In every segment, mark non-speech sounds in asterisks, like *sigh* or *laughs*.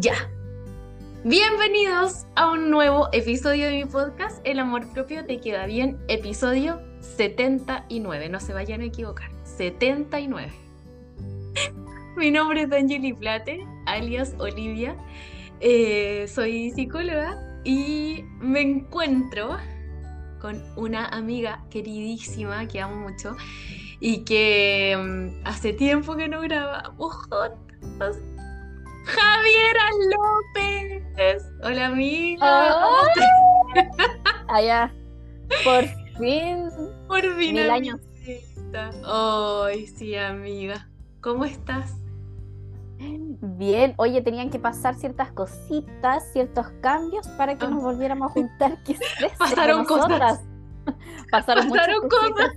Ya. Bienvenidos a un nuevo episodio de mi podcast, El amor propio te queda bien, episodio 79. No se vayan a equivocar, 79. *laughs* mi nombre es Angeli Plate, alias Olivia. Eh, soy psicóloga y me encuentro con una amiga queridísima que amo mucho y que mm, hace tiempo que no grabamos. Javiera López. Hola amiga. Allá. Por fin. Por fin. Mil años. Ay, sí, amiga. ¿Cómo estás? Bien, oye, tenían que pasar ciertas cositas, ciertos cambios para que nos volviéramos a juntar. ¿Qué Pasaron cosas. Pasaron, Pasaron cosas.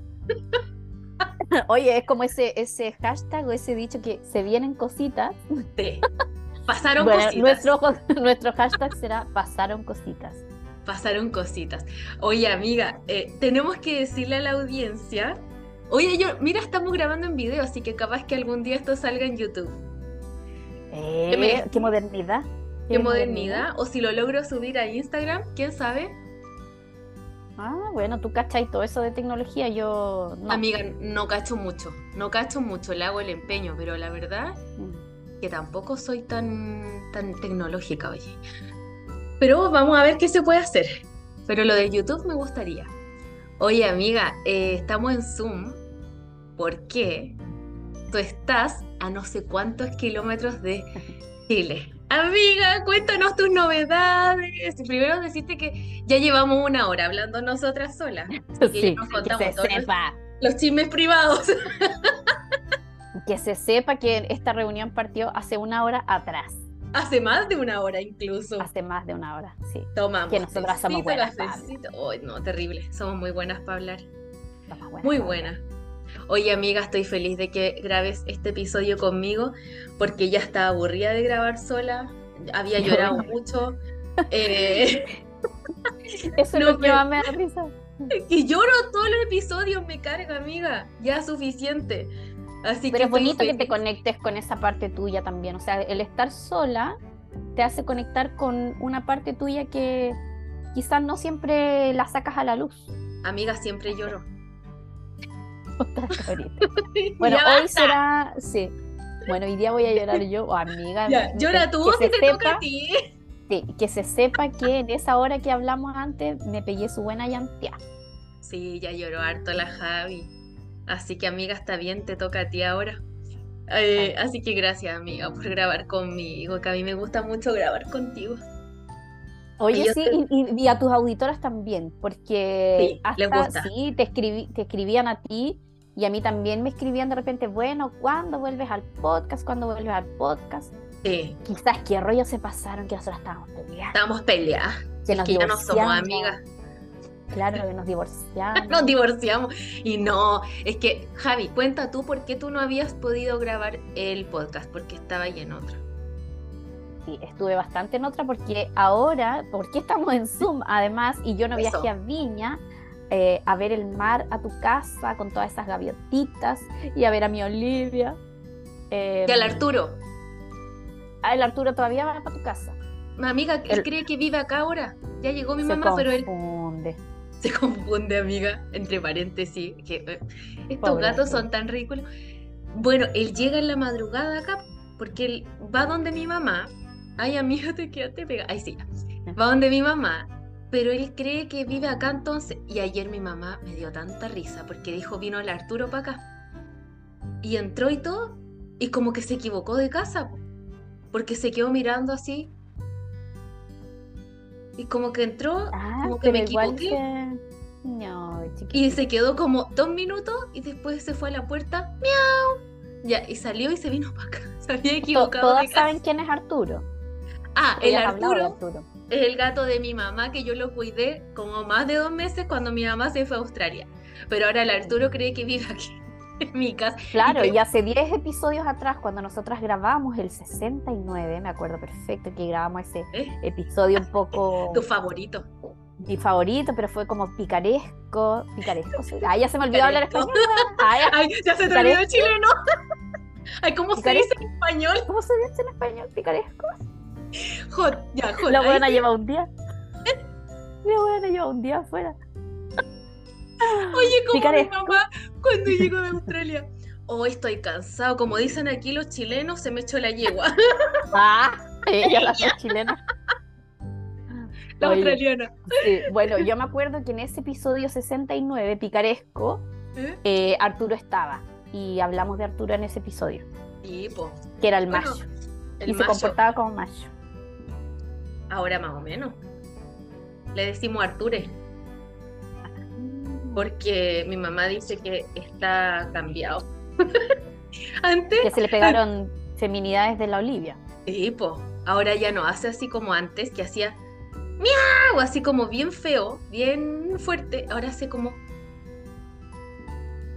Oye, es como ese, ese hashtag o ese dicho que se vienen cositas. Sí. Pasaron cositas. Nuestro, *laughs* nuestro hashtag será pasaron cositas. Pasaron cositas. Oye, amiga, eh, tenemos que decirle a la audiencia. Oye, yo, mira, estamos grabando en video, así que capaz que algún día esto salga en YouTube. Eh, qué, modernidad. Qué, modernidad. O si lo logro subir a Instagram, quién sabe. Ah, bueno, tú cachas todo eso de tecnología, yo no. Amiga, no cacho mucho, no cacho mucho, le hago el empeño, pero la verdad mm. Que tampoco soy tan, tan tecnológica, oye. Pero vamos a ver qué se puede hacer. Pero lo de YouTube me gustaría. Oye, amiga, eh, estamos en Zoom porque tú estás a no sé cuántos kilómetros de Chile. Amiga, cuéntanos tus novedades. Primero deciste que ya llevamos una hora hablando nosotras solas. *laughs* Sí, que se sepa. Los, chismes privados. *laughs* Que se sepa que esta reunión partió hace una hora atrás. Hace más de una hora incluso. Hace más de una hora, sí. Tomamos. Que nosotras somos buenas. Oh, no, terrible. Somos muy buenas para hablar. muy buenas. Oye amiga, estoy feliz de que grabes este episodio conmigo porque ya estaba aburrida de grabar sola, había *laughs* llorado mucho. Eh, *laughs* Eso es lo que más me da risa. Que lloro todos los episodios, me carga amiga, ya suficiente. Así Pero es bonito que te conectes con esa parte tuya también, o sea, el estar sola te hace conectar con una parte tuya que quizás no siempre la sacas a la luz. Amiga, siempre lloro. *laughs* *laughs* bueno, hoy será. Sí. Bueno, hoy día voy a llorar yo, o amiga. llora tú si te toca a ti. Sí, que se sepa que en esa hora que hablamos antes me pegué su buena llantea. Sí, ya lloró harto la Javi. Así que, amiga, está bien, te toca a ti ahora. Eh, así que gracias, amiga, por grabar conmigo, que a mí me gusta mucho grabar contigo. Oye, sí, y, a tus auditoras también, porque hasta sí, te, escribí, te escribían a ti y a mí también me escribían de repente, bueno, ¿cuándo vuelves al podcast? ¿Cuándo vuelves al podcast? Sí. Quizás qué rollo se pasaron que nosotros estábamos peleadas. Estábamos peleadas. Que, nos ya no somos amigas. Claro, que nos divorciamos. nos divorciamos. Y no, es que, Javi, cuenta tú por qué tú no habías podido grabar el podcast, porque estaba ahí en otro sí, estuve bastante en otra porque ahora, porque estamos en Zoom además y yo no viajé a Viña eh, a ver el mar a tu casa con todas esas gaviotitas y a ver a mi Olivia. Eh, y al Arturo. Ah, el Arturo todavía va para tu casa. Mi amiga, él cree que vive acá ahora. Ya llegó mi mamá, pero él. Se *laughs* confunde, amiga, entre paréntesis. Que, eh, estos gatos son tan ridículos. Bueno, él llega en la madrugada acá porque él va donde mi mamá ay amiga, te quedaste pega. Ay, sí, va donde mi mamá, pero él cree que vive acá entonces. Y ayer mi mamá me dio tanta risa porque dijo, vino el Arturo para acá. Y entró y todo, y como que se equivocó de casa, porque se quedó mirando así. Y como que entró, ah, como que me equivoqué. No, y se quedó como dos minutos y después se fue a la puerta, miau. Ya, y salió y se vino para acá. *laughs* Se había equivocado. Todos saben quién es Arturo. Ah, el Arturo, es el gato de mi mamá que yo lo cuidé como más de dos meses cuando mi mamá se fue a Australia. Pero ahora el Arturo cree que vive aquí Claro, y, hace 10 episodios atrás, cuando nosotras grabamos el 69, me acuerdo perfecto que grabamos ese ¿Eh? episodio un poco... *laughs* tu favorito. Mi favorito, pero fue como picaresco. Picaresco. Ah, ya se me olvidó hablar español. *laughs* Ay, ya se te olvidó chileno. *laughs* Ay, ¿cómo se dice en español? ¿Cómo se dice en español? Picaresco. Hot, ya, hot. La buena lleva un día. La buena lleva un día afuera. Oye, como mi mamá cuando llegó de Australia. Hoy oh, estoy cansado. Como dicen aquí los chilenos, se me echó la yegua. *laughs* Ah, ella, la chilena. La australiana. Sí, bueno, yo me acuerdo que en ese episodio 69, picaresco, ¿Eh? ¿Eh? Arturo estaba. Y hablamos de Arturo en ese episodio. Sí, po. Que era el macho. y se comportaba como macho. Ahora más o menos. Le decimos Arture. Porque mi mamá dice que está cambiado. *laughs* antes. Que se le pegaron feminidades de la Olivia. Sí, po. Ahora ya no hace así como antes, que hacía miau, así como bien feo, bien fuerte. Ahora hace como.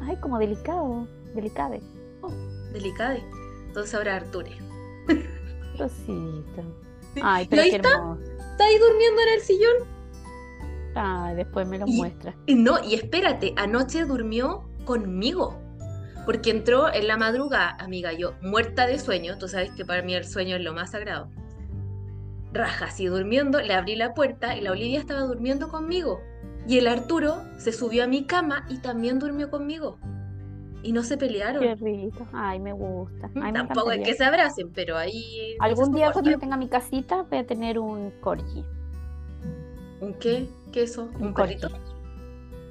Ay, como delicado, delicade. Oh, delicade. Entonces ahora Arture. Rosita. Ay, pero qué está? ¿Está ahí durmiendo en el sillón? Ay, después me lo muestra. No, y espérate, anoche durmió conmigo. Porque entró en la madrugada, amiga, yo muerta de sueño, tú sabes que para mí el sueño es lo más sagrado. Raja, así durmiendo, le abrí la puerta y la Olivia estaba durmiendo conmigo. Y el Arturo se subió a mi cama y también durmió conmigo. Y no se pelearon. Qué rico. Ay, me gusta. Tampoco es que se abracen, pero ahí. Algún día cuando yo tenga mi casita voy a tener un corgi. ¿Un qué? ¿Qué es eso? ¿Un, perrito?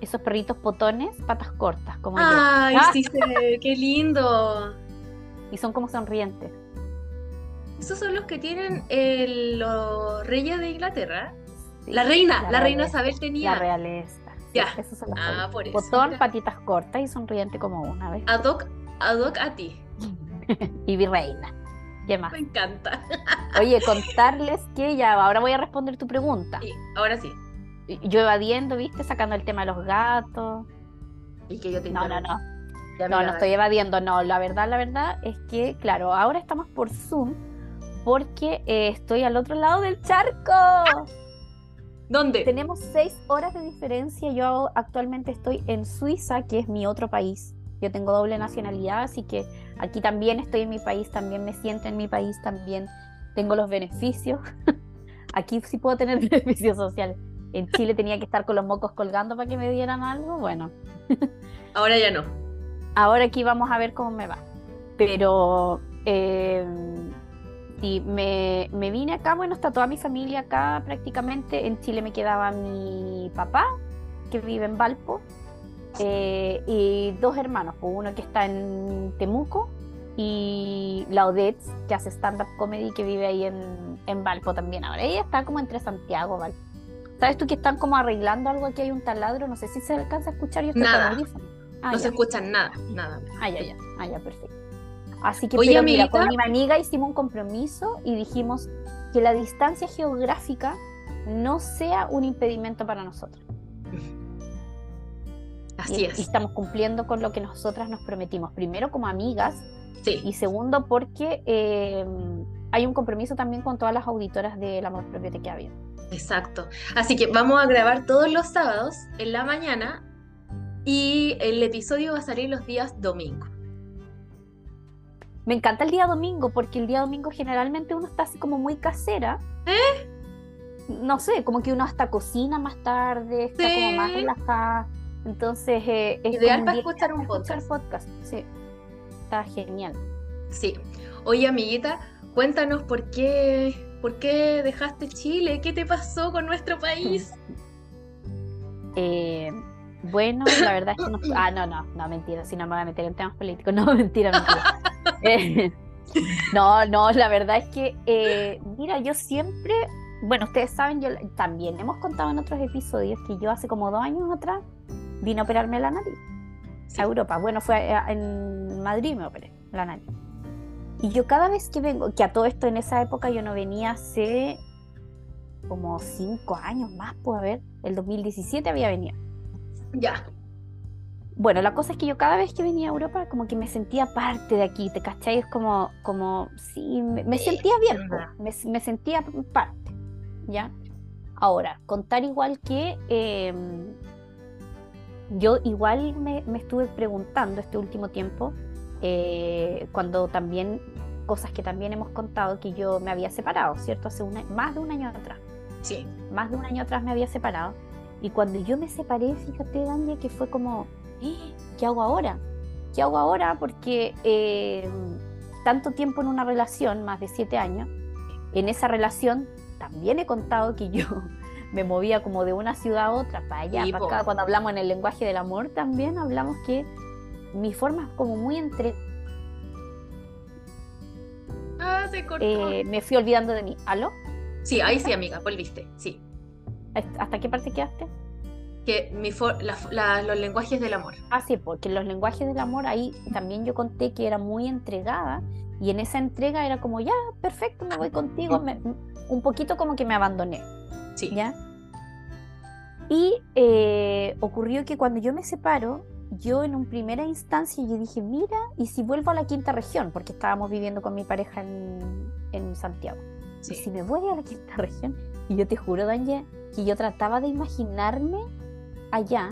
Esos perritos potones, patas cortas, como Ay, sí, qué lindo. Y son como sonrientes. Esos son los que tienen los reyes de Inglaterra. la reina, la, reina Isabel tenía. La realeza. Ya. Esos son los ah, por eso. Botón, patitas cortas y sonriente como una vez. Ad hoc, a ti. *laughs* y virreina. ¿Qué más? Me encanta. Oye, contarles que ya, ahora voy a responder tu pregunta. Sí, ahora sí. Yo evadiendo, ¿viste? Sacando el tema de los gatos. Y que yo te No, no, no. no, no estoy evadiendo, no. La verdad, la verdad es que, claro, ahora estamos por Zoom porque eh, estoy al otro lado del charco. ¿Dónde? Tenemos seis horas de diferencia. Yo actualmente estoy en Suiza, que es mi otro país. Yo tengo doble nacionalidad, así que aquí también estoy en mi país, también me siento en mi país, también tengo los beneficios. *laughs* aquí sí puedo tener *laughs* beneficios sociales. En Chile tenía que estar con los mocos colgando para que me dieran algo. Bueno. Ahora ya no. Ahora aquí vamos a ver cómo me va. Pero eh, Sí, me, vine acá, bueno, está toda mi familia acá prácticamente. En Chile me quedaba mi papá, que vive en Valpo, eh, y dos hermanos, pues, uno que está en Temuco y la que hace stand-up comedy, que vive ahí en, en, Valpo también ahora. Ella está como entre Santiago, Valpo. ¿Sabes tú que están como arreglando algo aquí? Hay un taladro, no sé si se alcanza a escuchar. Yo estoy nada. Ah, no se escuchan nada, nada. Ah, ya, ya. Ah, ya, perfecto. Así que Oye, mira, con mi amiga hicimos un compromiso y dijimos que la distancia geográfica no sea un impedimento para nosotros. *laughs* Así es. Y estamos cumpliendo con lo que nosotras nos prometimos. Primero como amigas y segundo porque eh, hay un compromiso también con todas las auditoras del Amor Propio Te Queda Bien. Exacto. Así que vamos a grabar todos los sábados en la mañana y el episodio va a salir los días domingos. Me encanta el día domingo porque el día domingo generalmente uno está así como muy casera. ¿Eh? No sé, como que uno hasta cocina más tarde, está como más relajada. Entonces eh, es ideal para escuchar un podcast. podcast. Sí, está genial. Sí. Oye, amiguita, cuéntanos por qué, por qué dejaste Chile, qué te pasó con nuestro país. *laughs* eh, bueno, la verdad es que no. *coughs* Ah, no, no, no, mentira, si no me voy a meter en temas políticos. *laughs* No, mentira, mentira. Eh, *laughs* no, no, la verdad es que, eh, mira, yo siempre. Bueno, ustedes saben, yo también hemos contado en otros episodios que yo hace como dos años atrás vine a operarme la nariz a Europa. Bueno, fue en Madrid me operé la nariz. Y yo cada vez que vengo, que a todo esto en esa época yo no venía hace como cinco años más, pues a ver, el 2017 había venido. Ya. Bueno, la cosa es que yo cada vez que venía a Europa como que me sentía parte de aquí, ¿te cachai? Es como, como, sí, me, sentía bien, me, sentía parte, ¿ya? Ahora, contar igual que em, yo igual me, estuve preguntando este último tiempo, eh, cuando también cosas que también hemos contado, que yo me había separado, ¿cierto? Hace más de un año atrás. Sí. Más de un año atrás me había separado. Y cuando yo me separé, fíjate, Dania, que fue como, ¿Eh? ¿qué hago ahora? ¿Qué hago ahora? Porque eh, tanto tiempo en una relación, más de siete años, en esa relación también he contado que yo *laughs* me movía como de una ciudad a otra, para allá, para acá. Cuando hablamos en el lenguaje del amor, también hablamos que mi forma es como muy entre. Ah, se cortó. Eh, me fui olvidando de mí. ¿Aló? Sí, ahí sí, amiga, volviste, sí. ¿Hasta qué parte quedaste? Que mi los lenguajes del amor. Ah, sí, porque los lenguajes del amor ahí también yo conté que era muy entregada y en esa entrega era como, ya, perfecto, me voy contigo, un poquito como que me abandoné. Sí. ¿Ya? Y eh, ocurrió que cuando yo me separo, yo en una primera instancia yo dije, mira, ¿y si vuelvo a la quinta región? Porque estábamos viviendo con mi pareja en, en Santiago. Sí. si me voy a la quinta región, y yo te juro, Danje, que yo trataba de imaginarme allá,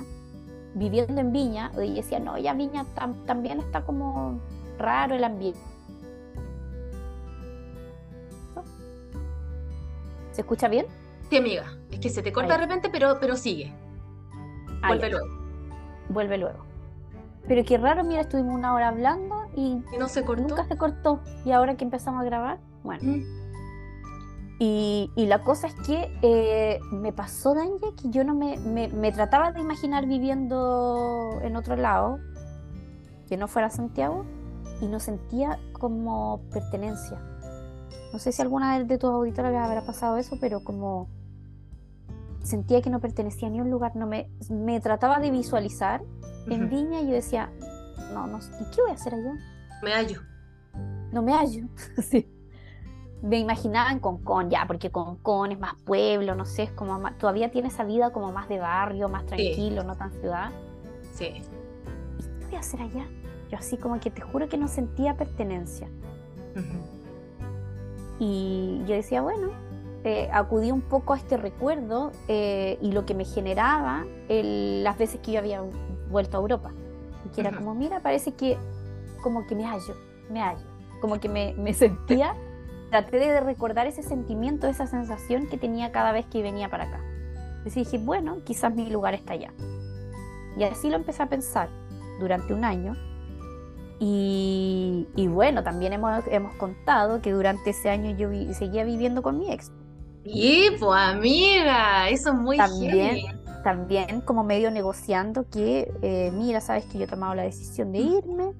viviendo en Viña, y decía, no, ya Viña también está como raro el ambiente. ¿Se escucha bien? Sí, amiga. Es que se te corta de repente, pero, pero sigue. Vuelve luego. Vuelve luego. Pero qué raro, mira, estuvimos una hora hablando y, no se cortó. Nunca se cortó. Y ahora que empezamos a grabar, bueno. Mm. Y, la cosa es que eh, me pasó, Danje, que yo no me, me, trataba de imaginar viviendo en otro lado, que no fuera Santiago, y no sentía como pertenencia. No sé si alguna de, tus auditores les habrá pasado eso, pero como sentía que no pertenecía a ni un lugar, no me, me trataba de visualizar en Viña y yo decía, no, no, ¿y qué voy a hacer allá? Me hallo. No me hallo, *laughs* sí me imaginaba en Concón, ya, porque Concón es más pueblo, no sé, es como todavía tiene esa vida como más de barrio, más tranquilo, no tan ciudad. Sí. ¿Y qué voy a hacer allá? Yo así como que te juro que no sentía pertenencia. Y yo decía, bueno, eh, acudí un poco a este recuerdo eh, y lo que me generaba las veces que yo había vuelto a Europa. Y que era como, mira, parece que como que me hallo, me hallo. Como que me, me sentía *laughs* traté de recordar ese sentimiento, esa sensación que tenía cada vez que venía para acá. Entonces dije, bueno, quizás mi lugar está allá. Y así lo empecé a pensar durante un año. Y, bueno, también hemos, hemos, contado que durante ese año yo seguía viviendo con mi ex. Y pues amiga, eso es muy también, también como medio negociando que, eh, mira, sabes que yo he tomado la decisión de irme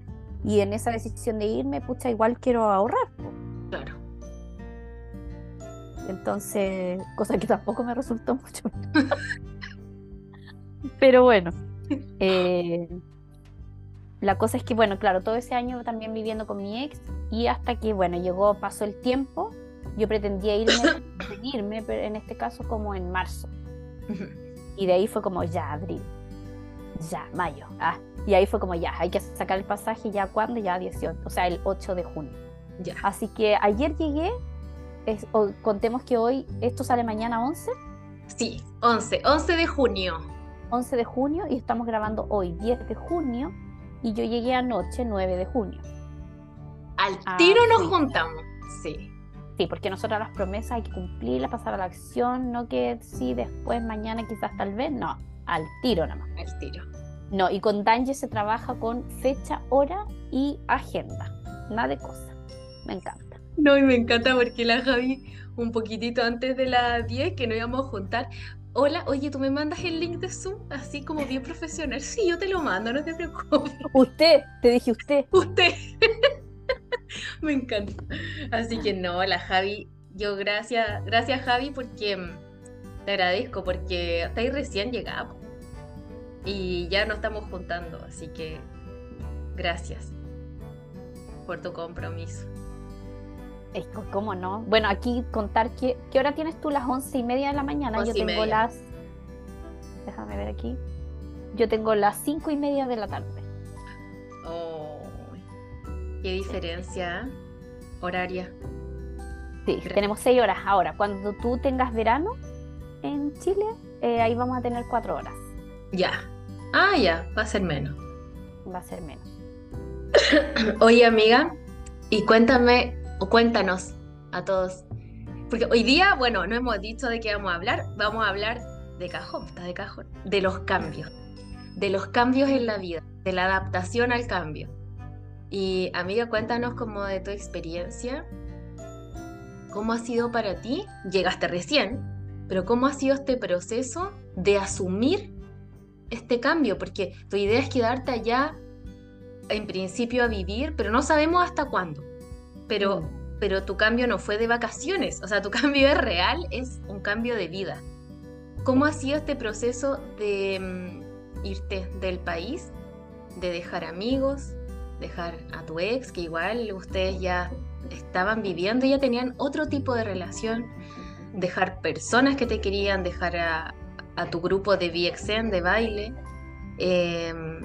y en esa decisión de irme, pucha, igual quiero ahorrar. Claro. Entonces, cosa que tampoco me resultó mucho. *laughs* Pero bueno, eh, la cosa es que, bueno, claro, todo ese año también viviendo con mi ex y hasta que, bueno, llegó, pasó el tiempo, yo pretendía irme, *coughs* irme pero en este caso como en marzo. Y de ahí fue como ya, abril, ya, mayo. Ah, y ahí fue como ya, hay que sacar el pasaje ya cuando, ya 18, o sea, el 8 de junio. Ya. Así que ayer llegué contemos que hoy, ¿esto sale mañana 11? Sí, 11, 11 de junio. 11 de junio y estamos grabando hoy 10 de junio y yo llegué anoche 9 de junio. Al ah, tiro nos juntamos, sí. Sí, porque nosotros las promesas hay que cumplirlas, pasar a la acción, no que sí, después, mañana, quizás, tal vez, no, al tiro nada más. Al tiro. No, y con Danje se trabaja con fecha, hora y agenda, nada de cosas. Me encanta. No, y me encanta porque la Javi, un poquitito antes de las 10, que nos íbamos a juntar. Hola, oye, ¿tú me mandas el link de Zoom? Así como bien profesional. Sí, yo te lo mando, no te preocupes. Usted, te dije usted. Usted. *laughs* me encanta. Así que no, la Javi, yo gracias, gracias Javi, porque mm, te agradezco, porque hasta ahí recién llegamos. Y ya nos estamos juntando, así que gracias por tu compromiso. ¿Cómo no? Bueno, aquí contar que, ¿qué hora tienes tú? Las once y media de la mañana. Yo tengo las. Déjame ver aquí. Yo tengo las cinco y media de la tarde. Qué diferencia horaria. Sí, tenemos seis horas. Ahora, cuando tú tengas verano en Chile, eh, ahí vamos a tener cuatro horas. Ya. Ah, ya, va a ser menos. Va a ser menos. *coughs* Oye, amiga, y cuéntame o cuéntanos a todos. Porque hoy día, bueno, no hemos dicho de qué vamos a hablar, vamos a hablar de cajón, está de cajón, de los cambios, de los cambios en la vida, de la adaptación al cambio. Y amiga, cuéntanos como de tu experiencia, cómo ha sido para ti, llegaste recién, pero cómo ha sido este proceso de asumir este cambio, porque tu idea es quedarte allá en principio a vivir, pero no sabemos hasta cuándo. Pero, mm. pero tu cambio no fue de vacaciones, o sea, tu *laughs* cambio es real, es un cambio de vida. ¿Cómo ha sido este proceso de mm, irte del país, de dejar amigos, dejar a tu ex, que igual ustedes ya estaban viviendo, ya tenían otro tipo de relación, dejar personas que te querían, dejar a, tu grupo de VXN, de baile. Em,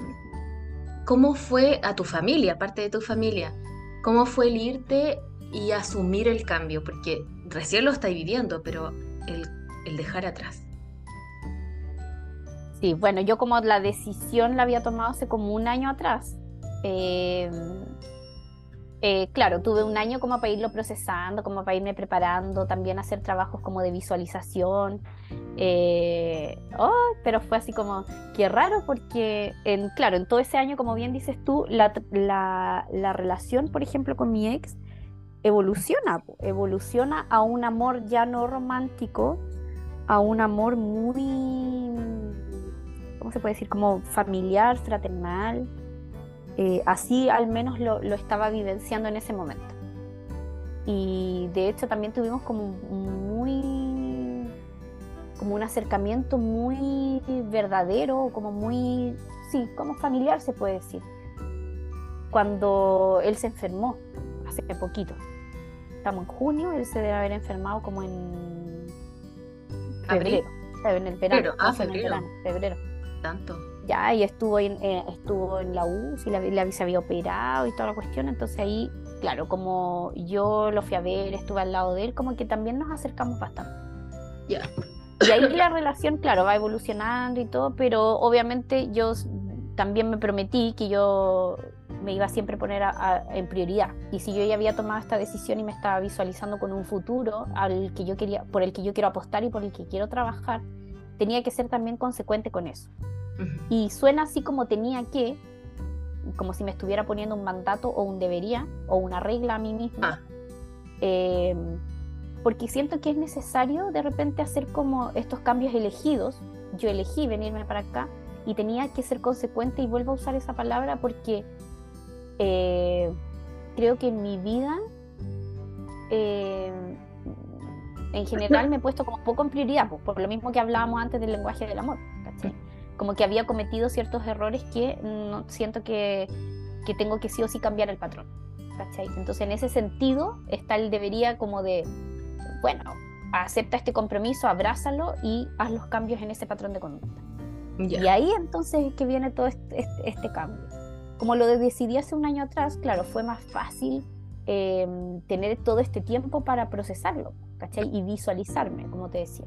¿Cómo fue a tu familia, aparte de tu familia? ¿Cómo fue el irte y asumir el cambio? Porque recién lo estáis viviendo, pero el, el dejar atrás. Sí, bueno, yo como la decisión la había tomado hace como un año atrás. Eh, eh, claro, tuve un año como para irlo procesando, como para irme preparando, también hacer trabajos como de visualización. Eh, oh, pero fue así como, qué raro, porque, en, claro, en todo ese año, como bien dices tú, la, la relación, por ejemplo, con mi ex evoluciona, evoluciona a un amor ya no romántico, a un amor muy, ¿cómo se puede decir? Como familiar, fraternal. Eh, así al menos lo, estaba vivenciando en ese momento. Y de hecho también tuvimos como muy, como un acercamiento muy verdadero, como muy, sí, como familiar se puede decir. Cuando él se enfermó hace poquito. Estamos en junio, él se debe haber enfermado como en febrero. En el verano. Ah, febrero. febrero. Tanto ya, y estuvo en, eh, estuvo en la UCI, la, la, se había operado y toda la cuestión, entonces ahí, claro, como yo lo fui a ver, estuve al lado de él, como que también nos acercamos bastante. Ya. Y ahí la relación, claro, va evolucionando y todo, pero obviamente yo también me prometí que yo me iba siempre a poner en prioridad. Y si yo ya había tomado esta decisión y me estaba visualizando con un futuro al que yo quería, por el que yo quiero apostar y por el que quiero trabajar, tenía que ser también consecuente con eso. Y suena así como tenía que, como si me estuviera poniendo un mandato o un debería o una regla a mí misma. Ah. Em, porque siento que es necesario de repente hacer como estos cambios elegidos. Yo elegí venirme para acá y tenía que ser consecuente y vuelvo a usar esa palabra porque eh, creo que en mi vida em, en general me he puesto como poco en prioridad, pues, por lo mismo que hablábamos antes del lenguaje del amor. ¿cachai? Como que había cometido ciertos errores que no, siento que, que, tengo que sí o sí cambiar el patrón. ¿cachai? Entonces en ese sentido está el debería como de, bueno, acepta este compromiso, abrázalo y haz los cambios en ese patrón de conducta. Y ahí entonces es que viene todo este, este, este, cambio. Como lo decidí hace un año atrás, claro, fue más fácil em, tener todo este tiempo para procesarlo, ¿cachai? Y visualizarme, como te decía.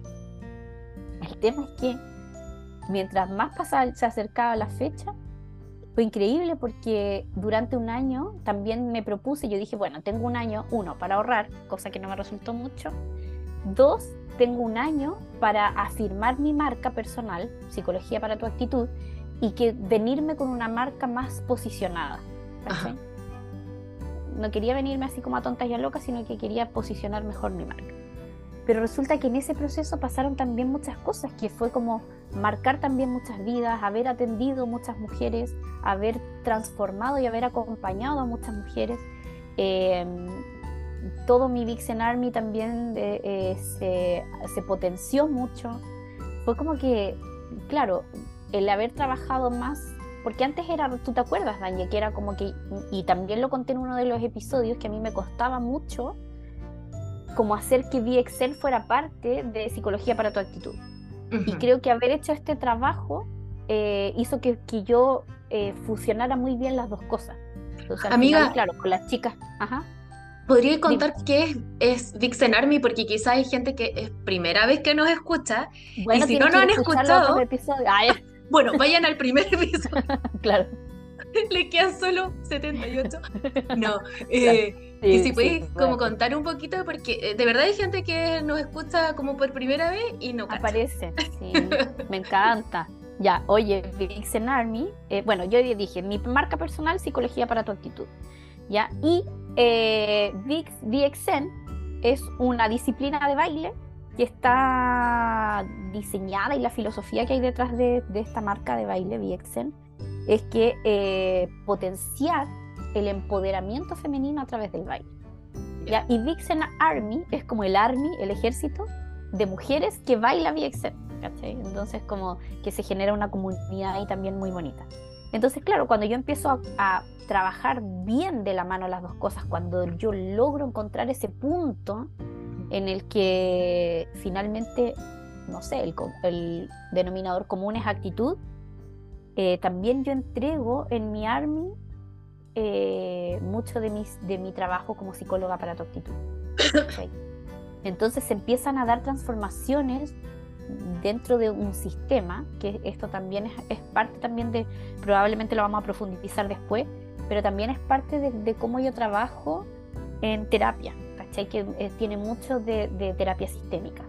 El tema es que mientras más pasaba, se acercaba la fecha, fue increíble porque durante un año también me propuse, yo dije, bueno, tengo un año, uno, para ahorrar, cosa que no me resultó mucho, dos, tengo un año para afirmar mi marca personal, psicología para tu actitud, y que venirme con una marca más posicionada. No quería venirme así como a tontas y a locas, sino que quería posicionar mejor mi marca. Pero resulta que en ese proceso pasaron también muchas cosas, que fue como marcar también muchas vidas, haber atendido muchas mujeres, haber transformado y haber acompañado a muchas mujeres. Em, todo mi Vixen Army también eh, eh, se, se, potenció mucho. Fue como que, claro, el haber trabajado más, porque antes era, tú te acuerdas, Daniel, que era como que, y también lo conté en uno de los episodios, que a mí me costaba mucho como hacer que VXL fuera parte de psicología para tu actitud. Y creo que haber hecho este trabajo eh, hizo que, que yo eh, fusionara muy bien las dos cosas. Amiga, claro, con las chicas. Ajá. ¿Podría contar qué es, es Vixen Army? Porque quizá hay gente que es primera vez que nos escucha. Bueno, y si no nos han escuchado. *laughs* bueno, vayan al primer episodio. *laughs* claro. *laughs* le quedan solo 78. No, *laughs* eh, y si puedes como contar un poquito, porque eh, de verdad hay gente que nos escucha como por primera vez y no Aparece, sí, *laughs* me encanta. Ya, oye, Vixen Army, eh, bueno, yo dije, mi marca personal, psicología para tu actitud. ¿ya? Y eh, Vix, VXN es una disciplina de baile que está diseñada y la filosofía que hay detrás de, esta marca de baile, VXN, es que eh, potenciar el empoderamiento femenino a través del baile. ¿ya? Y Vixen Army es como el army, el ejército de mujeres que baila VXN. Entonces como que se genera una comunidad ahí también muy bonita. Entonces, claro, cuando yo empiezo a, trabajar bien de la mano las dos cosas, cuando yo logro encontrar ese punto en el que finalmente, no sé, el, denominador común es actitud, eh, también yo entrego en mi Army eh, mucho de, mis, de mi trabajo como psicóloga para tu actitud. Entonces se empiezan a dar transformaciones dentro de un sistema, que esto también es, parte también de, probablemente lo vamos a profundizar después, pero también es parte de, cómo yo trabajo en terapia, ¿cachai? Que eh, tiene mucho de, terapia sistémica.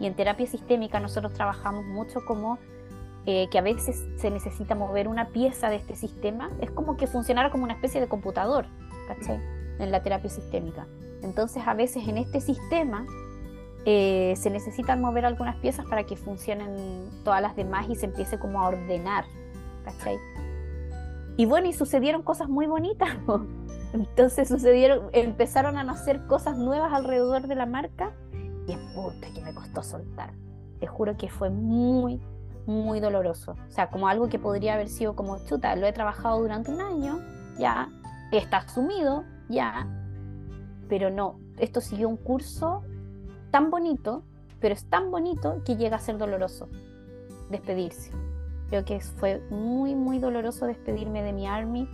Y en terapia sistémica nosotros trabajamos mucho como eh, que a veces se necesita mover una pieza de este sistema, es como que funcionara como una especie de computador, ¿cachai? En la terapia sistémica. Entonces a veces en este sistema eh, se necesitan mover algunas piezas para que funcionen todas las demás y se empiece como a ordenar, ¿cachai? Y bueno, y sucedieron cosas muy bonitas. *laughs* Entonces sucedieron, empezaron a nacer cosas nuevas alrededor de la marca y es puta que me costó soltar. Te juro que fue muy, muy doloroso. O sea, como algo que podría haber sido como chuta, lo he trabajado durante un año, ya, está asumido, ya, pero no, esto siguió un curso tan bonito, pero es tan bonito que llega a ser doloroso despedirse. Creo que fue muy, muy doloroso despedirme de mi Army,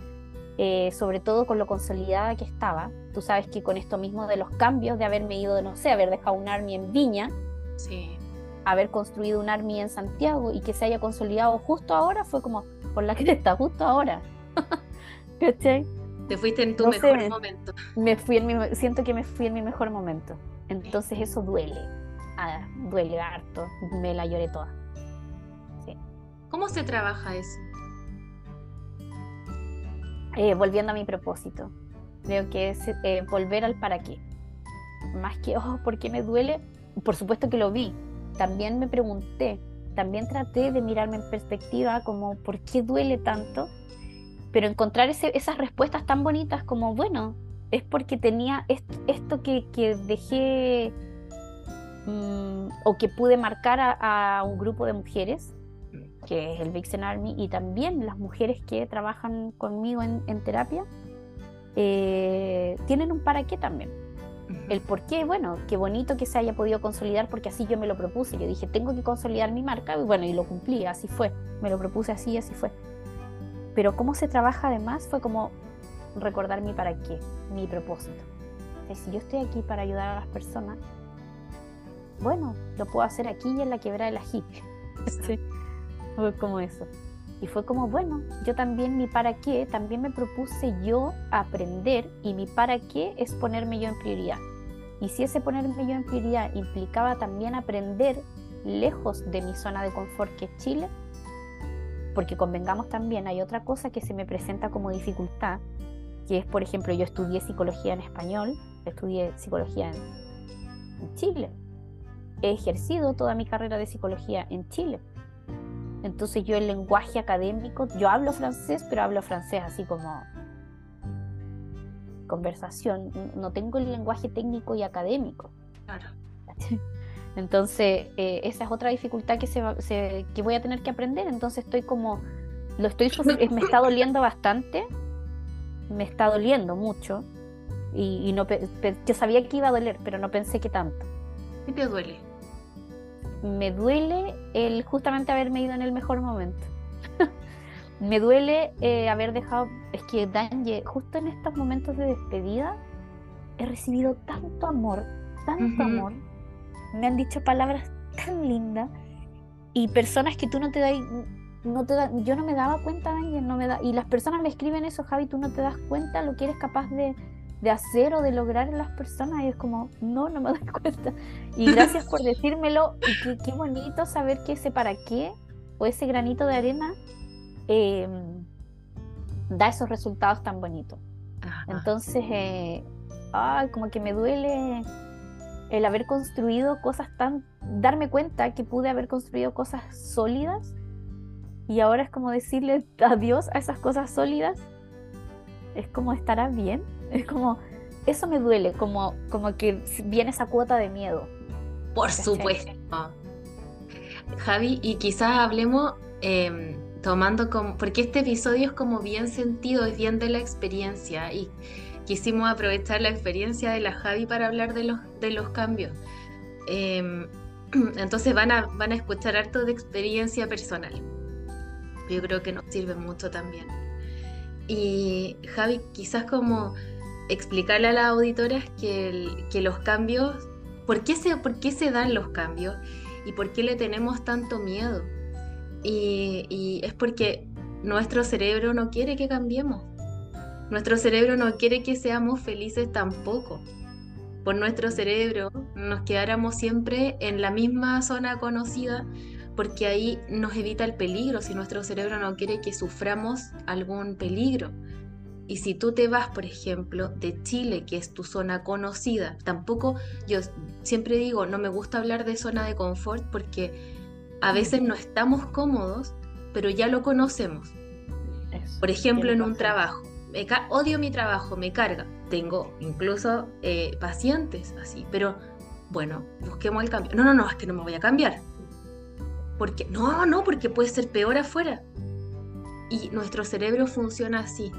eh, sobre todo con lo consolidada que estaba. Tú sabes que con esto mismo de los cambios, de haberme ido, no sé, haber dejado un Army en Viña, sí. Haber construido un Army en Santiago y que se haya consolidado justo ahora, fue como por la cresta, justo ahora. *laughs* ¿Cachai? Te fuiste en tu mejor momento. Me fui en mi, siento que me fui en mi mejor momento. Entonces eso duele, ah, duele harto, me la lloré toda. ¿Cómo se trabaja eso? Eh, volviendo a mi propósito, creo que es eh, volver al para qué. Más que, oh, ¿por qué me duele? Por supuesto que lo vi. También me pregunté, también traté de mirarme en perspectiva como, ¿por qué duele tanto? Pero encontrar esas respuestas tan bonitas como, bueno, es porque tenía esto, que, dejé mm, o que pude marcar a, un grupo de mujeres, que es el Vixen Army, y también las mujeres que trabajan conmigo en, terapia, eh, tienen un para qué también. El por qué, bueno, qué bonito que se haya podido consolidar porque así yo me lo propuse. Yo dije, tengo que consolidar mi marca y bueno, y lo cumplí, así fue. Me lo propuse así así fue. Pero cómo se trabaja además fue como recordar mi para qué, mi propósito. si yo estoy aquí para ayudar a las personas, bueno, lo puedo hacer aquí y en la quebrada de la hippie. *laughs* Fue como eso. Y fue como, bueno, yo también mi para qué, también me propuse yo aprender y mi para qué es ponerme yo en prioridad. Y si ese ponerme yo en prioridad implicaba también aprender lejos de mi zona de confort que es Chile, porque convengamos también, hay otra cosa que se me presenta como dificultad, que es, por ejemplo, yo estudié psicología en español, estudié psicología en, Chile, he ejercido toda mi carrera de psicología en Chile. Entonces yo el lenguaje académico, yo hablo francés, pero hablo francés así como conversación, no tengo el lenguaje técnico y académico. Claro. *laughs* Entonces, eh, esa es otra dificultad que, se, que voy a tener que aprender. Entonces, estoy como, lo estoy, me está doliendo bastante, me está doliendo mucho. Y, no, yo sabía que iba a doler, pero no pensé que tanto. ¿Qué te duele? Me duele el justamente haberme ido en el mejor momento. *laughs* me duele eh, haber dejado, es que Danje, justo en estos momentos de despedida, he recibido tanto amor, tanto amor me han dicho palabras tan lindas y personas que tú no te das no te yo no me daba cuenta, Ángel, no me da, y las personas me escriben eso, Javi, tú no te das cuenta lo que eres capaz de, de hacer o de lograr en las personas, y es como, no, no me doy *laughs* cuenta. Y *laughs* gracias por decírmelo, y qué, qué bonito saber que ese para qué, o ese granito de arena, em, da esos resultados tan bonitos. Entonces, eh, ay, como que me duele el haber construido cosas tan, darme cuenta que pude haber construido cosas sólidas y ahora es como decirle adiós a esas cosas sólidas. Es como estará bien, es como, eso me duele, como, como que viene esa cuota de miedo. Por supuesto. Javi, y quizás hablemos em, tomando como, porque este episodio es como bien sentido, es bien de la experiencia y quisimos aprovechar la experiencia de la Javi para hablar de los, de los cambios. Em, *clears throat* entonces van a, van a escuchar harto de experiencia personal. Yo creo que nos sirve mucho también. Y Javi, quizás como explicarle a las auditoras que, los cambios, ¿por qué, se, ¿por qué se dan los cambios? ¿Y por qué le tenemos tanto miedo? Y es porque nuestro cerebro no quiere que cambiemos. Nuestro cerebro no quiere que seamos felices tampoco. Por nuestro cerebro nos quedáramos siempre en la misma zona conocida porque ahí nos evita el peligro si nuestro cerebro no quiere que suframos algún peligro. Y si tú te vas, por ejemplo, de Chile, que es tu zona conocida, tampoco yo siempre digo, no me gusta hablar de zona de confort porque a veces no estamos cómodos, pero ya lo conocemos. por ejemplo, en un trabajo odio mi trabajo, me carga. Tengo incluso eh, pacientes así, pero bueno, busquemos el cambio. No, no, no, es que no me voy a cambiar. Porque, no, no, porque puede ser peor afuera. Y nuestro cerebro funciona así.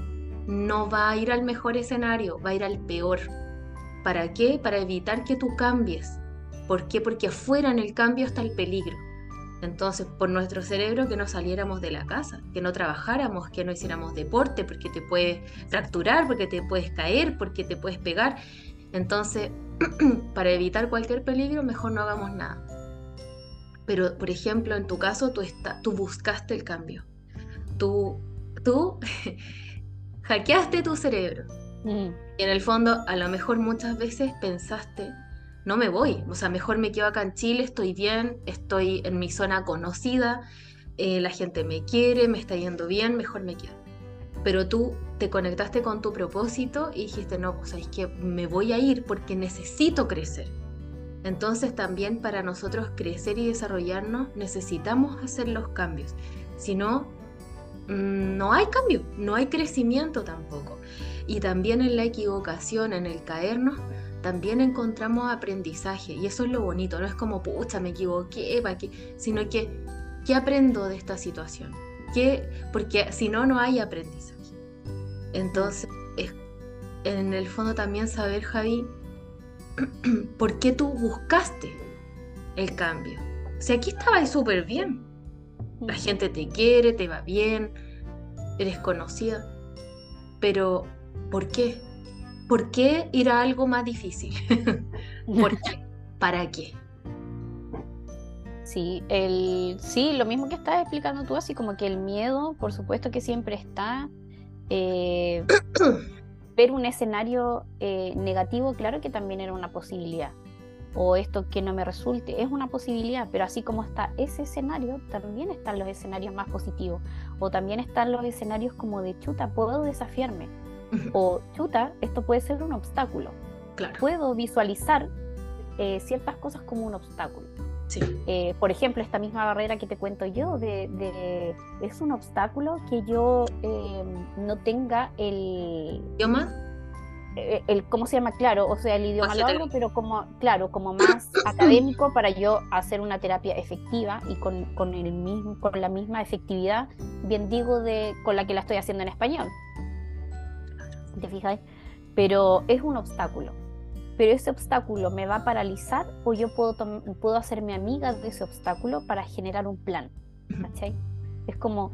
No va a ir al mejor escenario, va a ir al peor. ¿Para qué? Para evitar que tú cambies. ¿Por qué? Porque afuera en el cambio está el peligro. Entonces, por nuestro cerebro, que no saliéramos de la casa, que no trabajáramos, que no hiciéramos deporte, porque te puedes fracturar, porque te puedes caer, porque te puedes pegar. Entonces, *clears throat* para evitar cualquier peligro, mejor no hagamos nada. Pero, por ejemplo, en tu caso, tú, tú buscaste el cambio. Tú, tú *laughs* hackeaste tu cerebro. Mm. Y en el fondo, a lo mejor muchas veces pensaste, no me voy, o sea, mejor me quedo acá en Chile, estoy bien, estoy en mi zona conocida, eh, la gente me quiere, me está yendo bien, mejor me quedo. Pero tú te conectaste con tu propósito y dijiste, no, pues es que me voy a ir porque necesito crecer. Entonces también para nosotros crecer y desarrollarnos necesitamos hacer los cambios. Si no, no hay cambio, no hay crecimiento tampoco. Y también en la equivocación, en el caernos, también encontramos aprendizaje y eso es lo bonito, no es como, pucha, me equivoqué, ¿para sino que, ¿qué aprendo de esta situación? ¿Qué? Porque si no, no hay aprendizaje. Entonces, es, en el fondo también saber, Javi, *clears throat* por qué tú buscaste el cambio. O sea, aquí estabas súper bien. La gente te quiere, te va bien, eres conocida. Pero, ¿por qué? ¿Por qué ir a algo más difícil? *laughs* ¿Por qué? ¿Para qué? Sí, el, sí, lo mismo que estás explicando tú, así como que el miedo, por supuesto que siempre está. Eh, *coughs* ver un escenario eh, negativo, claro que también era una posibilidad. O esto que no me resulte, es una posibilidad, pero así como está ese escenario, también están los escenarios más positivos. O también están los escenarios como de chuta, puedo desafiarme o chuta, esto puede ser un obstáculo. Puedo visualizar eh, ciertas cosas como un obstáculo. Eh, por ejemplo, esta misma barrera que te cuento yo, de, es un obstáculo que yo em, no tenga el... ¿Idioma? Eh, el, ¿Cómo se llama? Claro, o sea, el idioma lo pero como, claro, como más *coughs* académico para yo hacer una terapia efectiva y con, con, el mismo, con la misma efectividad, bien digo, de, con la que la estoy haciendo en español. ¿te fijas? Pero es un obstáculo. Pero ese obstáculo me va a paralizar o yo puedo, puedo hacerme amiga de ese obstáculo para generar un plan. ¿cachai? Es como,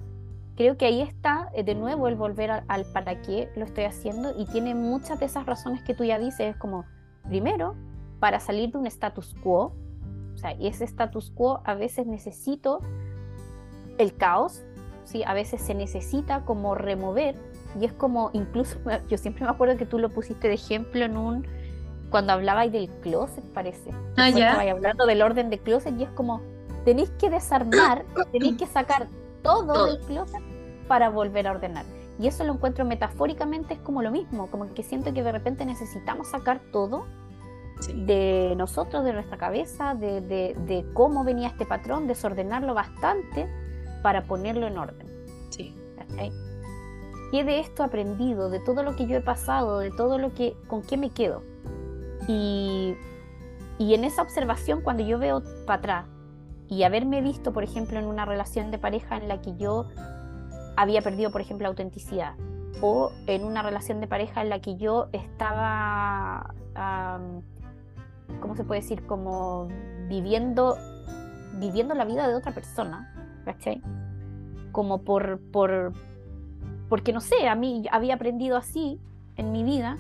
creo que ahí está eh, de nuevo el volver al, para qué lo estoy haciendo y tiene muchas de esas razones que tú ya dices, es como, primero, para salir de un status quo, o sea, y ese status quo a veces necesito el caos ¿sí? A veces se necesita como remover y es como, incluso, *laughs* yo siempre me acuerdo que tú lo pusiste de ejemplo en un, cuando hablabais del closet, parece. Ah, ya. hablando del orden de closet y es como, tenéis que desarmar, *coughs* tenéis que sacar todo, del closet para volver a ordenar. Y eso lo encuentro metafóricamente, es como lo mismo, como que siento que de repente necesitamos sacar todo de nosotros, de nuestra cabeza, de, de, cómo venía este patrón, desordenarlo bastante para ponerlo en orden. Sí. ¿Qué de esto he aprendido? De todo lo que yo he pasado, de todo lo que, con qué me quedo. Y, y en esa observación, cuando yo veo para atrás y haberme visto, por ejemplo, en una relación de pareja en la que yo había perdido, por ejemplo, autenticidad, o en una relación de pareja en la que yo estaba, ¿cómo se puede decir? Como viviendo, viviendo la vida de otra persona, ¿cachai? Como por, por, porque no sé, a mí había aprendido así en mi vida,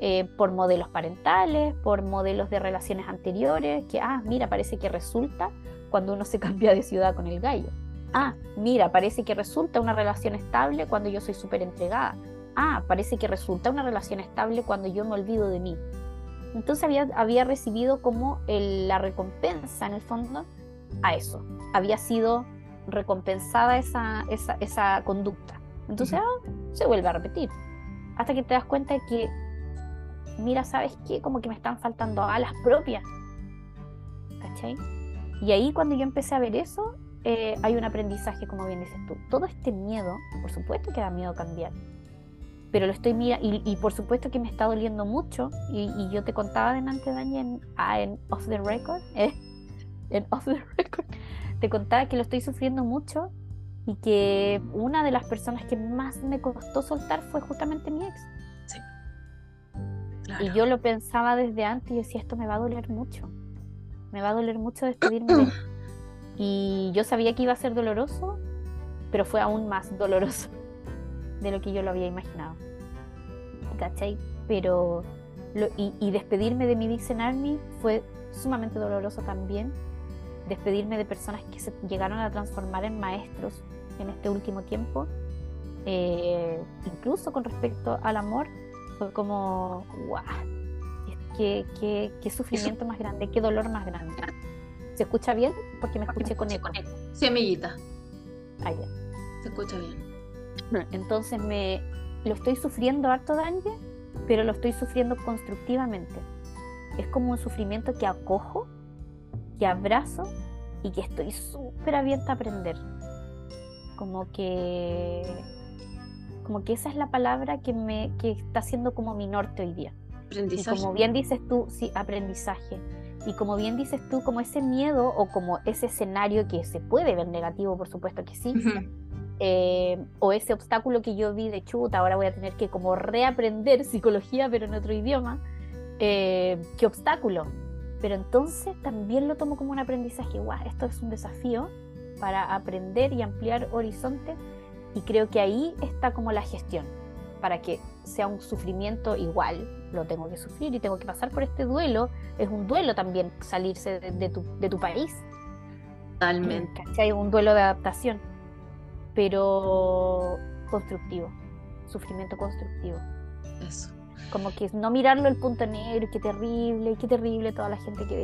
eh, por modelos parentales, por modelos de relaciones anteriores, que, ah, mira, parece que resulta cuando uno se *laughs* cambia de ciudad con el gallo. Ah, mira, parece que resulta una relación estable cuando yo soy súper entregada. Ah, parece que resulta una relación estable cuando yo me olvido de mí. Entonces había, había recibido como la recompensa en el fondo a eso. Había sido recompensada esa, esa, esa conducta. Entonces ah, se vuelve a repetir. Hasta que te das cuenta de que, mira, ¿sabes qué? Como que me están faltando alas propias. ¿Cachai? Y ahí cuando yo empecé a ver eso, eh, hay un aprendizaje, como bien dices tú. Todo este miedo, por supuesto que da miedo cambiar. Pero lo estoy mira y, por supuesto que me está doliendo mucho. Y, yo te contaba delante, Dani, en, ah, en Off the Record, *laughs* ¿eh? en Off the Record, te contaba que lo estoy sufriendo mucho y que una de las personas que más me costó soltar fue justamente mi ex. Sí. Y yo lo pensaba desde antes y decía, esto me va a doler mucho. Me va a doler mucho despedirme de. *clears throat* Y yo sabía que iba a ser doloroso, pero fue aún más *laughs* doloroso de lo que yo lo había imaginado. ¿Cachai? Pero, y, y, despedirme de mi Vixen Army fue sumamente doloroso también. Despedirme de personas que se llegaron a transformar en maestros en este último tiempo. Eh, incluso con respecto al amor, fue como, ¡guau! Qué, qué, qué sufrimiento más grande, qué dolor más grande. ¿Se escucha bien? Porque me escuché con eco. Sí, amiguita. Ah, ya. Se escucha bien. Entonces me lo estoy sufriendo harto daño, pero lo estoy sufriendo constructivamente. Es como un sufrimiento que acojo, que abrazo y que estoy súper abierta a aprender. Como que como que esa es la palabra que me que está siendo como mi norte hoy día. Aprendizaje. como bien dices tú, sí, aprendizaje y como bien dices tú, como ese miedo o como ese escenario que se puede ver negativo, por supuesto que sí, eh, o ese obstáculo que yo vi de chuta, ahora voy a tener que como reaprender psicología, pero en otro idioma, eh, qué obstáculo. Pero entonces también lo tomo como un aprendizaje, guau, esto es un desafío para aprender y ampliar horizontes y creo que ahí está como la gestión, para que sea un sufrimiento igual, lo tengo que sufrir y tengo que pasar por este duelo. Es un duelo también salirse de, tu, de tu, país. Totalmente. Hay un duelo de adaptación, pero constructivo, sufrimiento constructivo. Eso. Como que no mirarlo el punto negro, qué terrible, qué terrible toda la gente que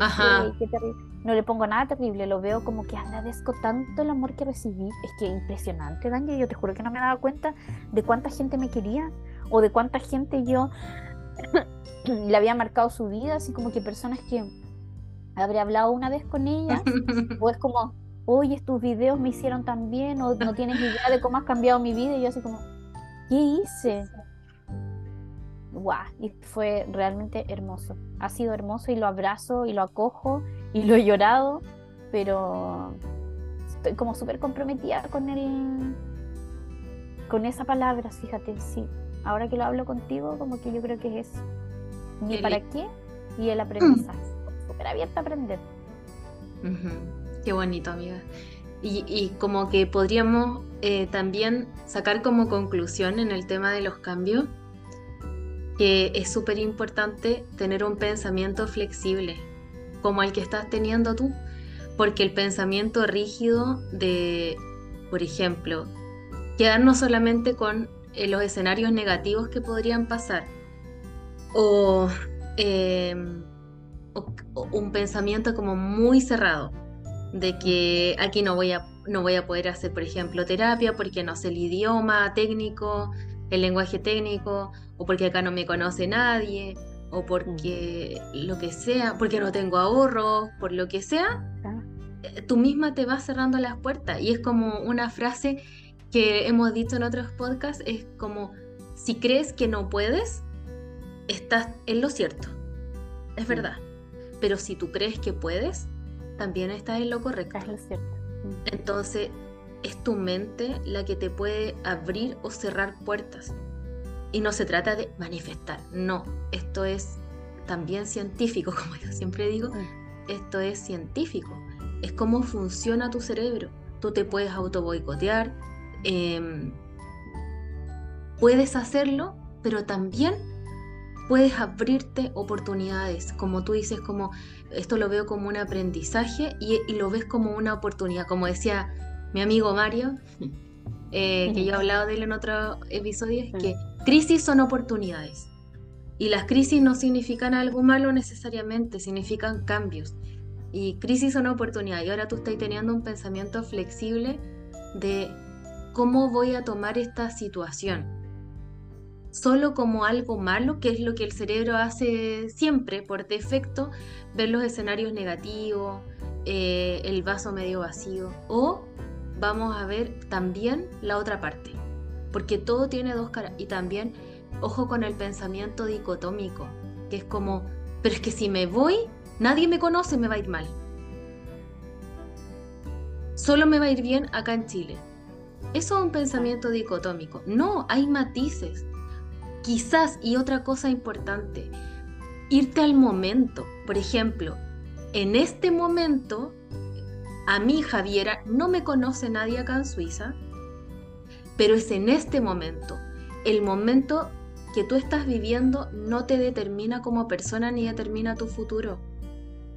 qué terrible. No le pongo nada terrible, lo veo como que agradezco tanto el amor que recibí. Es que impresionante, Daniel. Yo te juro que no me daba cuenta de cuánta gente me quería o de cuánta gente yo le había marcado su vida, así como que personas que habría hablado una vez con ella, *laughs* o es como, oye, tus videos me hicieron tan bien, o no tienes idea de cómo has cambiado mi vida, y yo así como, ¿qué hice? Guau, y fue realmente hermoso. Ha sido hermoso y lo abrazo y lo acojo y lo he llorado, pero estoy como súper comprometida con el con esa palabra, fíjate, sí ahora que lo hablo contigo, como que yo creo que es ni para qué y el aprendizaje. Súper abierta a aprender. Qué bonito, amiga. Y, como que podríamos eh, también sacar como conclusión en el tema de los cambios que es súper importante tener un pensamiento flexible, como el que estás teniendo tú, porque el pensamiento rígido de, por ejemplo, quedarnos solamente con eh, los escenarios negativos que podrían pasar. O, em, un pensamiento como muy cerrado de que aquí no voy a no voy a poder hacer, por ejemplo, terapia porque no sé el idioma técnico, el lenguaje técnico, o porque acá no me conoce nadie, o porque lo que sea, porque no tengo ahorros, por lo que sea, eh, tú misma te vas cerrando las puertas. Y es como una frase que hemos dicho en otros podcasts, es como, si crees que no puedes, estás en lo cierto. Es verdad. Pero si tú crees que puedes, también estás en lo correcto. Es lo cierto. Entonces, es tu mente la que te puede abrir o cerrar puertas. Y no se trata de manifestar, no, esto es también científico, *laughs* como yo siempre digo, mm. esto es científico, es cómo funciona tu cerebro. Tú te puedes auto boicotear, em, puedes hacerlo, pero también puedes abrirte oportunidades, como tú dices, como esto lo veo como un aprendizaje y, lo ves como una oportunidad, como decía mi amigo Mario, *laughs* eh, que yo he hablado de él en otro episodio, es que crisis son oportunidades. Y las crisis no significan algo malo necesariamente, significan cambios. Y crisis son oportunidades. Y ahora tú estás teniendo un pensamiento flexible de cómo voy a tomar esta situación solo como algo malo, que es lo que el cerebro hace siempre por defecto, ver los escenarios negativos, eh, el vaso medio vacío, o vamos a ver también la otra parte, porque todo tiene dos caras, y también ojo con el pensamiento dicotómico, que es como, pero es que si me voy, nadie me conoce, me va a ir mal. Solo me va a ir bien acá en Chile. Eso es un pensamiento dicotómico. No, hay matices. Quizás, y otra cosa importante, irte al momento. Por ejemplo, en este momento, a mí, Javiera, no me conoce nadie acá en Suiza, pero es en este momento. El momento que tú estás viviendo no te determina como persona ni determina tu futuro.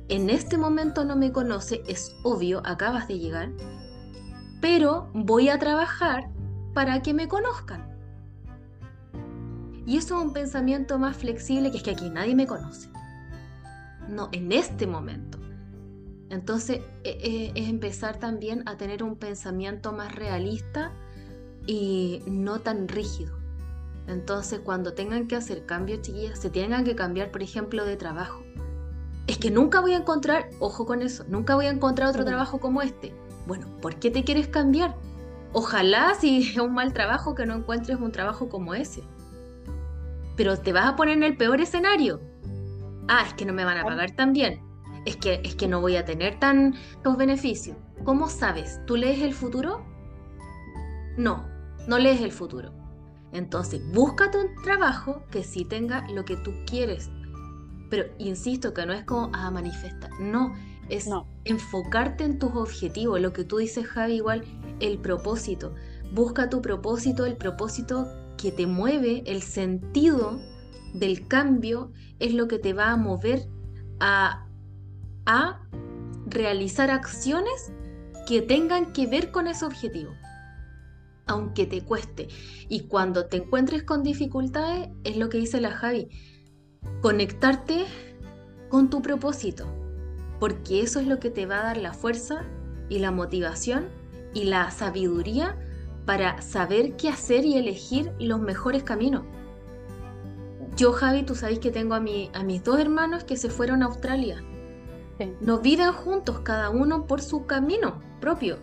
En este momento no me conoce, es obvio, acabas de llegar, pero voy a trabajar para que me conozcan. Y eso es un pensamiento más flexible que es que aquí nadie me conoce. No, en este momento. Entonces e, e, es empezar también a tener un pensamiento más realista y no tan rígido. Entonces cuando tengan que hacer cambios, chiquillas, se tengan que cambiar, por ejemplo, de trabajo. Es que nunca voy a encontrar, ojo con eso, nunca voy a encontrar otro trabajo como este. Bueno, ¿por qué te quieres cambiar? Ojalá si *laughs* es un mal trabajo que no encuentres un trabajo como ese pero te vas a poner en el peor escenario. Ah, es que no me van a pagar tan bien. Es que, es que no voy a tener tantos beneficios. ¿Cómo sabes? ¿Tú lees el futuro? No, no lees el futuro. Entonces, búscate un trabajo que sí tenga lo que tú quieres. Pero insisto que no es como, ah, manifiesta. No, es enfocarte en tus objetivos. Lo que tú dices, Javi, igual, el propósito. Busca tu propósito, el propósito que te mueve, el sentido del cambio es lo que te va a mover a, a realizar acciones que tengan que ver con ese objetivo, aunque te cueste. Y cuando te encuentres con dificultades, es lo que dice la Javi, conectarte con tu propósito, porque eso es lo que te va a dar la fuerza y la motivación y la sabiduría para saber qué hacer y elegir los mejores caminos. Yo, Javi, tú sabes que tengo a, mi, a mis dos hermanos que se fueron a Australia. No viven juntos, cada uno por su camino propio.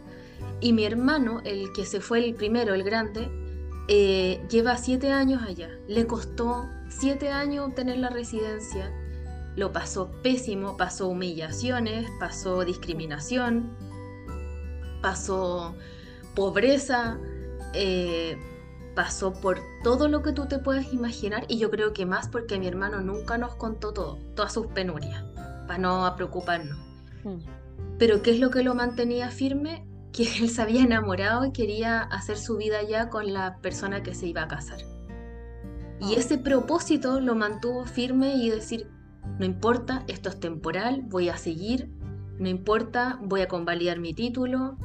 Y mi hermano, el que se fue el primero, el grande, eh, lleva siete años allá. Le costó siete años obtener la residencia. Lo pasó pésimo, pasó humillaciones, pasó discriminación, pasó pobreza, eh, pasó por todo lo que tú te puedes imaginar y yo creo que más porque mi hermano nunca nos contó todo, todas sus penurias, para no preocuparnos. Mm. Pero ¿qué es lo que lo mantenía firme? Que *laughs* él se había enamorado y quería hacer su vida ya con la persona que se iba a casar. Y ah. ese propósito lo mantuvo firme y decir, no importa, esto es temporal, voy a seguir, no importa, voy a convalidar mi título,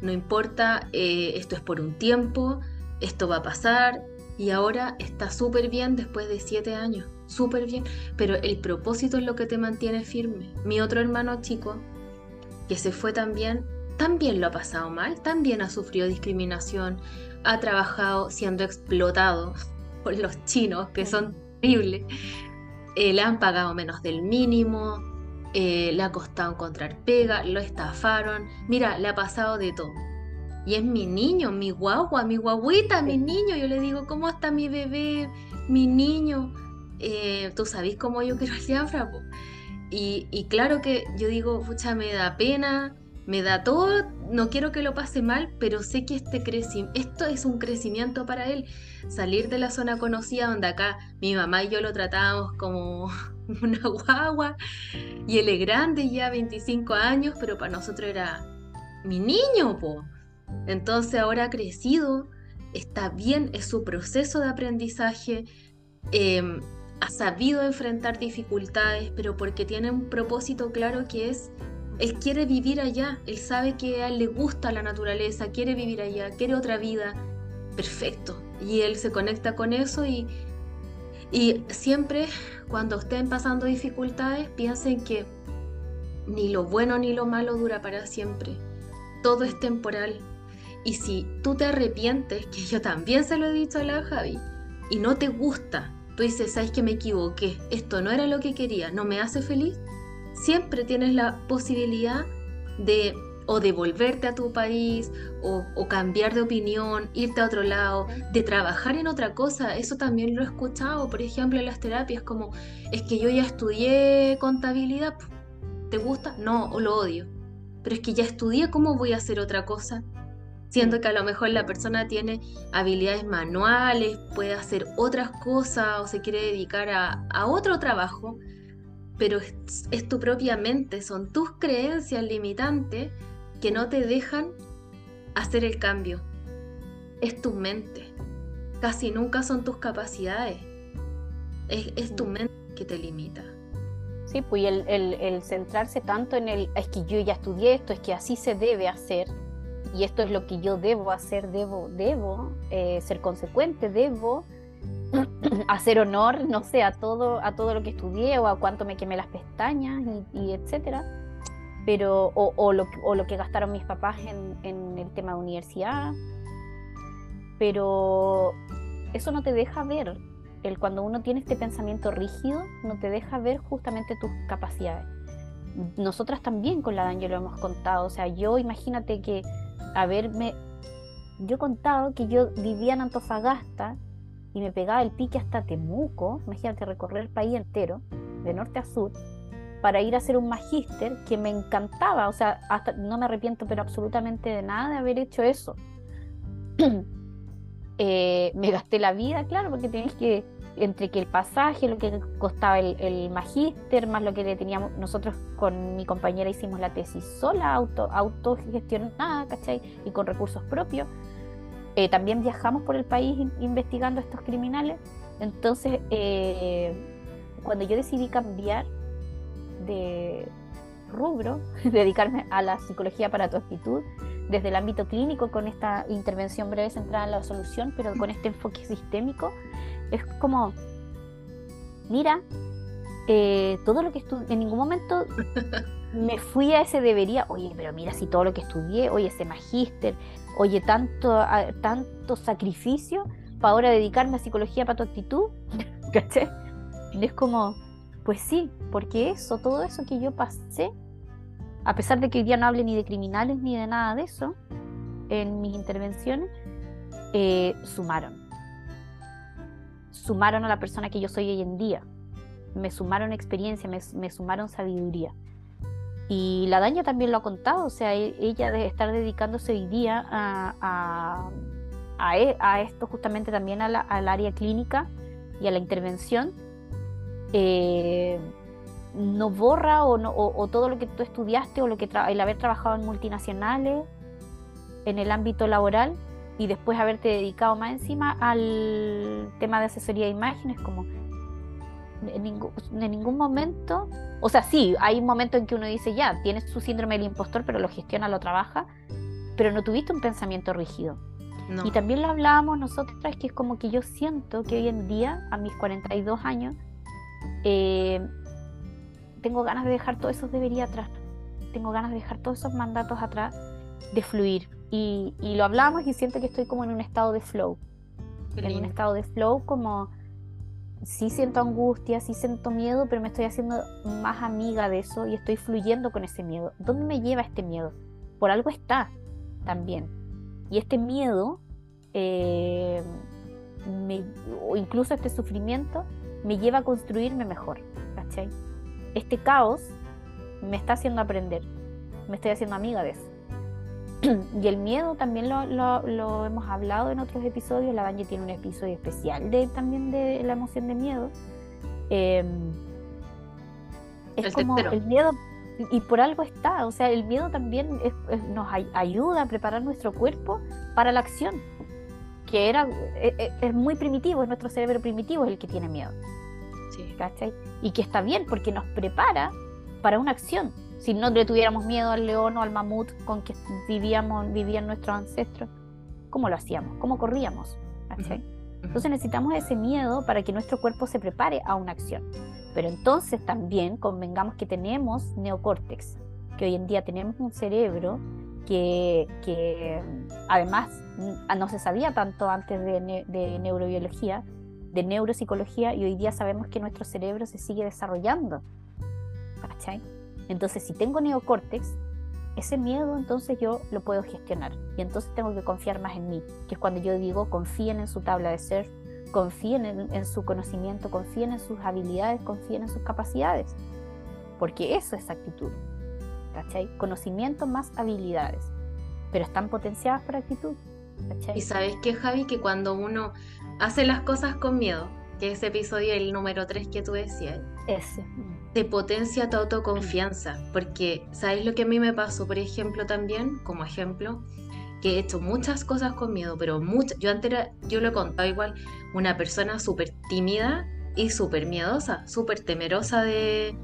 no importa, eh, esto es por un tiempo, esto va a pasar. Y ahora está súper bien después de siete años, súper bien, pero el propósito es lo que te mantiene firme. Mi otro hermano chico, que se fue también, también lo ha pasado mal, también ha sufrido discriminación, ha trabajado siendo explotado *laughs* por los chinos, que son terribles, eh, le han pagado menos del mínimo, eh, le ha costado encontrar pega, lo estafaron, mira, le ha pasado de todo. Y es mi niño, mi guagua, mi guaguita, mi niño. Yo le digo, ¿cómo está mi bebé, mi niño? Eh, Tú sabes cómo yo quiero al diáfrago. Y, y, claro que yo digo, pucha, me da pena, me da todo, no quiero que lo pase mal, pero sé que este esto es un crecimiento para él. Salir de la zona conocida donde acá mi mamá y yo lo tratábamos como *laughs* una guagua y él es grande ya 25 años, pero para nosotros era mi niño, po. Entonces ahora ha crecido, está bien, es su proceso de aprendizaje, em, ha sabido enfrentar dificultades, pero porque tiene un propósito claro que es, él quiere vivir allá, él sabe que a él le gusta la naturaleza, quiere vivir allá, quiere otra vida, perfecto. Y él se conecta con eso y, y siempre cuando estén pasando dificultades, piensen que ni lo bueno ni lo malo dura para siempre. Todo es temporal, y si tú te arrepientes, que yo también se lo he dicho a la Javi, y no te gusta, tú dices, sabes que me equivoqué, esto no era lo que quería, no me hace feliz, siempre tienes la posibilidad de o devolverte a tu país o, cambiar de opinión, irte a otro lado, de trabajar en otra cosa. Eso también lo he escuchado, por ejemplo, en las terapias, como es que yo ya estudié contabilidad. ¿Te gusta? No, o lo odio. Pero es que ya estudié, ¿cómo voy a hacer otra cosa? Siento que a lo mejor la persona tiene habilidades manuales, puede hacer otras cosas o se quiere dedicar a, otro trabajo, pero es, tu propia mente, son tus creencias limitantes que no te dejan hacer el cambio. Es tu mente. Casi nunca son tus capacidades. Es, tu mente que te limita. Sí, pues el, el, centrarse tanto en el, es que yo ya estudié esto, es que así se debe hacer, y esto es lo que yo debo hacer, debo, debo eh, ser consecuente, debo hacer honor, no sé, a todo, a todo lo que estudié o a cuánto me quemé las pestañas y, etcétera. Pero, o, lo, o, lo, que gastaron mis papás en, en el tema de universidad. Pero eso no te deja ver, el, cuando uno tiene este pensamiento rígido, no te deja ver justamente tus capacidades. Nosotras también con la Daniel lo hemos contado, o sea, yo imagínate que haberme, yo contado que yo vivía en Antofagasta y me pegaba el pique hasta Temuco, imagínate recorrer el país entero, de norte a sur, para ir a hacer un magíster que me encantaba, o sea, hasta no me arrepiento pero absolutamente de nada de haber hecho eso. *clears throat* Eh, me gasté la vida, claro, porque tenés que entre que el pasaje, lo que costaba el, magíster, más lo que teníamos, nosotros con mi compañera hicimos la tesis sola, auto, autogestionada, ¿cachai? Y con recursos propios. Eh, también viajamos por el país investigando a estos criminales. Entonces, eh, cuando yo decidí cambiar de rubro, *laughs* dedicarme a la psicología para tu actitud, desde el ámbito clínico con esta intervención breve centrada en la solución, pero con este enfoque sistémico, es como, mira, eh, todo lo que en ningún momento *laughs* me fui a ese debería, oye, pero mira si todo lo que estudié, oye, ese magíster, oye, tanto, tanto sacrificio para ahora dedicarme a psicología para tu actitud, *laughs* ¿caché? Y es como, pues sí, porque eso, todo eso que yo pasé, a pesar de que hoy día no hable ni de criminales ni de nada de eso en mis intervenciones, eh, sumaron sumaron a la persona que yo soy hoy en día. Me sumaron experiencia, me, sumaron sabiduría. Y la daña también lo ha contado, o sea, e, ella de estar dedicándose hoy día a, a, e, esto justamente también al área clínica y a la intervención, eh, no borra o, no, o, todo lo que tú estudiaste o lo que el haber trabajado en multinacionales, en el ámbito laboral, y después haberte dedicado más encima al tema de asesoría de imágenes, como en ningún, en ningún momento, o sea, sí, hay un momento en que uno dice, ya, tienes su síndrome del impostor, pero lo gestiona, lo trabaja, pero no tuviste un pensamiento rígido. Y también lo hablábamos nosotras, que es como que yo siento que hoy en día, a mis 42 años, eh, tengo ganas de dejar todos esos debería atrás. Tengo ganas de dejar todos esos mandatos atrás, de fluir. Y, lo hablamos y siento que estoy como en un estado de flow. En un estado de flow como sí siento angustia, sí siento miedo, pero me estoy haciendo más amiga de eso y estoy fluyendo con ese miedo. ¿Dónde me lleva este miedo? Por algo está también. Y este miedo, eh, o incluso este sufrimiento, me lleva a construirme mejor. Este caos me está haciendo aprender, me estoy haciendo amiga de eso. *clears throat* y el miedo también lo, hemos hablado en otros episodios. La Dani tiene un episodio especial de, también de la emoción de miedo. Em, es como el miedo, y por algo está, o sea, el miedo también nos ayuda a preparar nuestro cuerpo para la acción, que era, e, e, es, muy primitivo, es nuestro cerebro primitivo el que tiene miedo. Sí. Y que está bien porque nos prepara para una acción si no le tuviéramos miedo al león o al mamut con que vivíamos, vivían nuestros ancestros, ¿cómo lo hacíamos? ¿Cómo corríamos? Entonces necesitamos ese miedo para que nuestro cuerpo se prepare a una acción. Pero entonces también convengamos que tenemos neocórtex, que hoy en día tenemos un cerebro que, además no se sabía tanto antes de, de neurobiología, de neuropsicología, y hoy día sabemos que nuestro cerebro se sigue desarrollando. ¿Cachai? Entonces, si tengo neocórtex, ese miedo entonces yo lo puedo gestionar y entonces tengo que confiar más en mí, que es cuando yo digo confíen en su tabla de ser, confíen en, su conocimiento, confíen en sus habilidades, confíen en sus capacidades, porque eso es actitud, ¿cachai? Conocimiento más habilidades, pero están potenciadas por actitud. ¿cachai? Y sabes que Javi, que cuando uno hace las cosas con miedo, que ese episodio, el número 3 que tú decías, ese te potencia tu autoconfianza, porque ¿sabes lo que a mí me pasó, por ejemplo, también, como ejemplo? Que he hecho muchas cosas con miedo, pero muchas, yo antes era, yo lo he contado igual, una persona súper tímida y súper miedosa, súper temerosa de,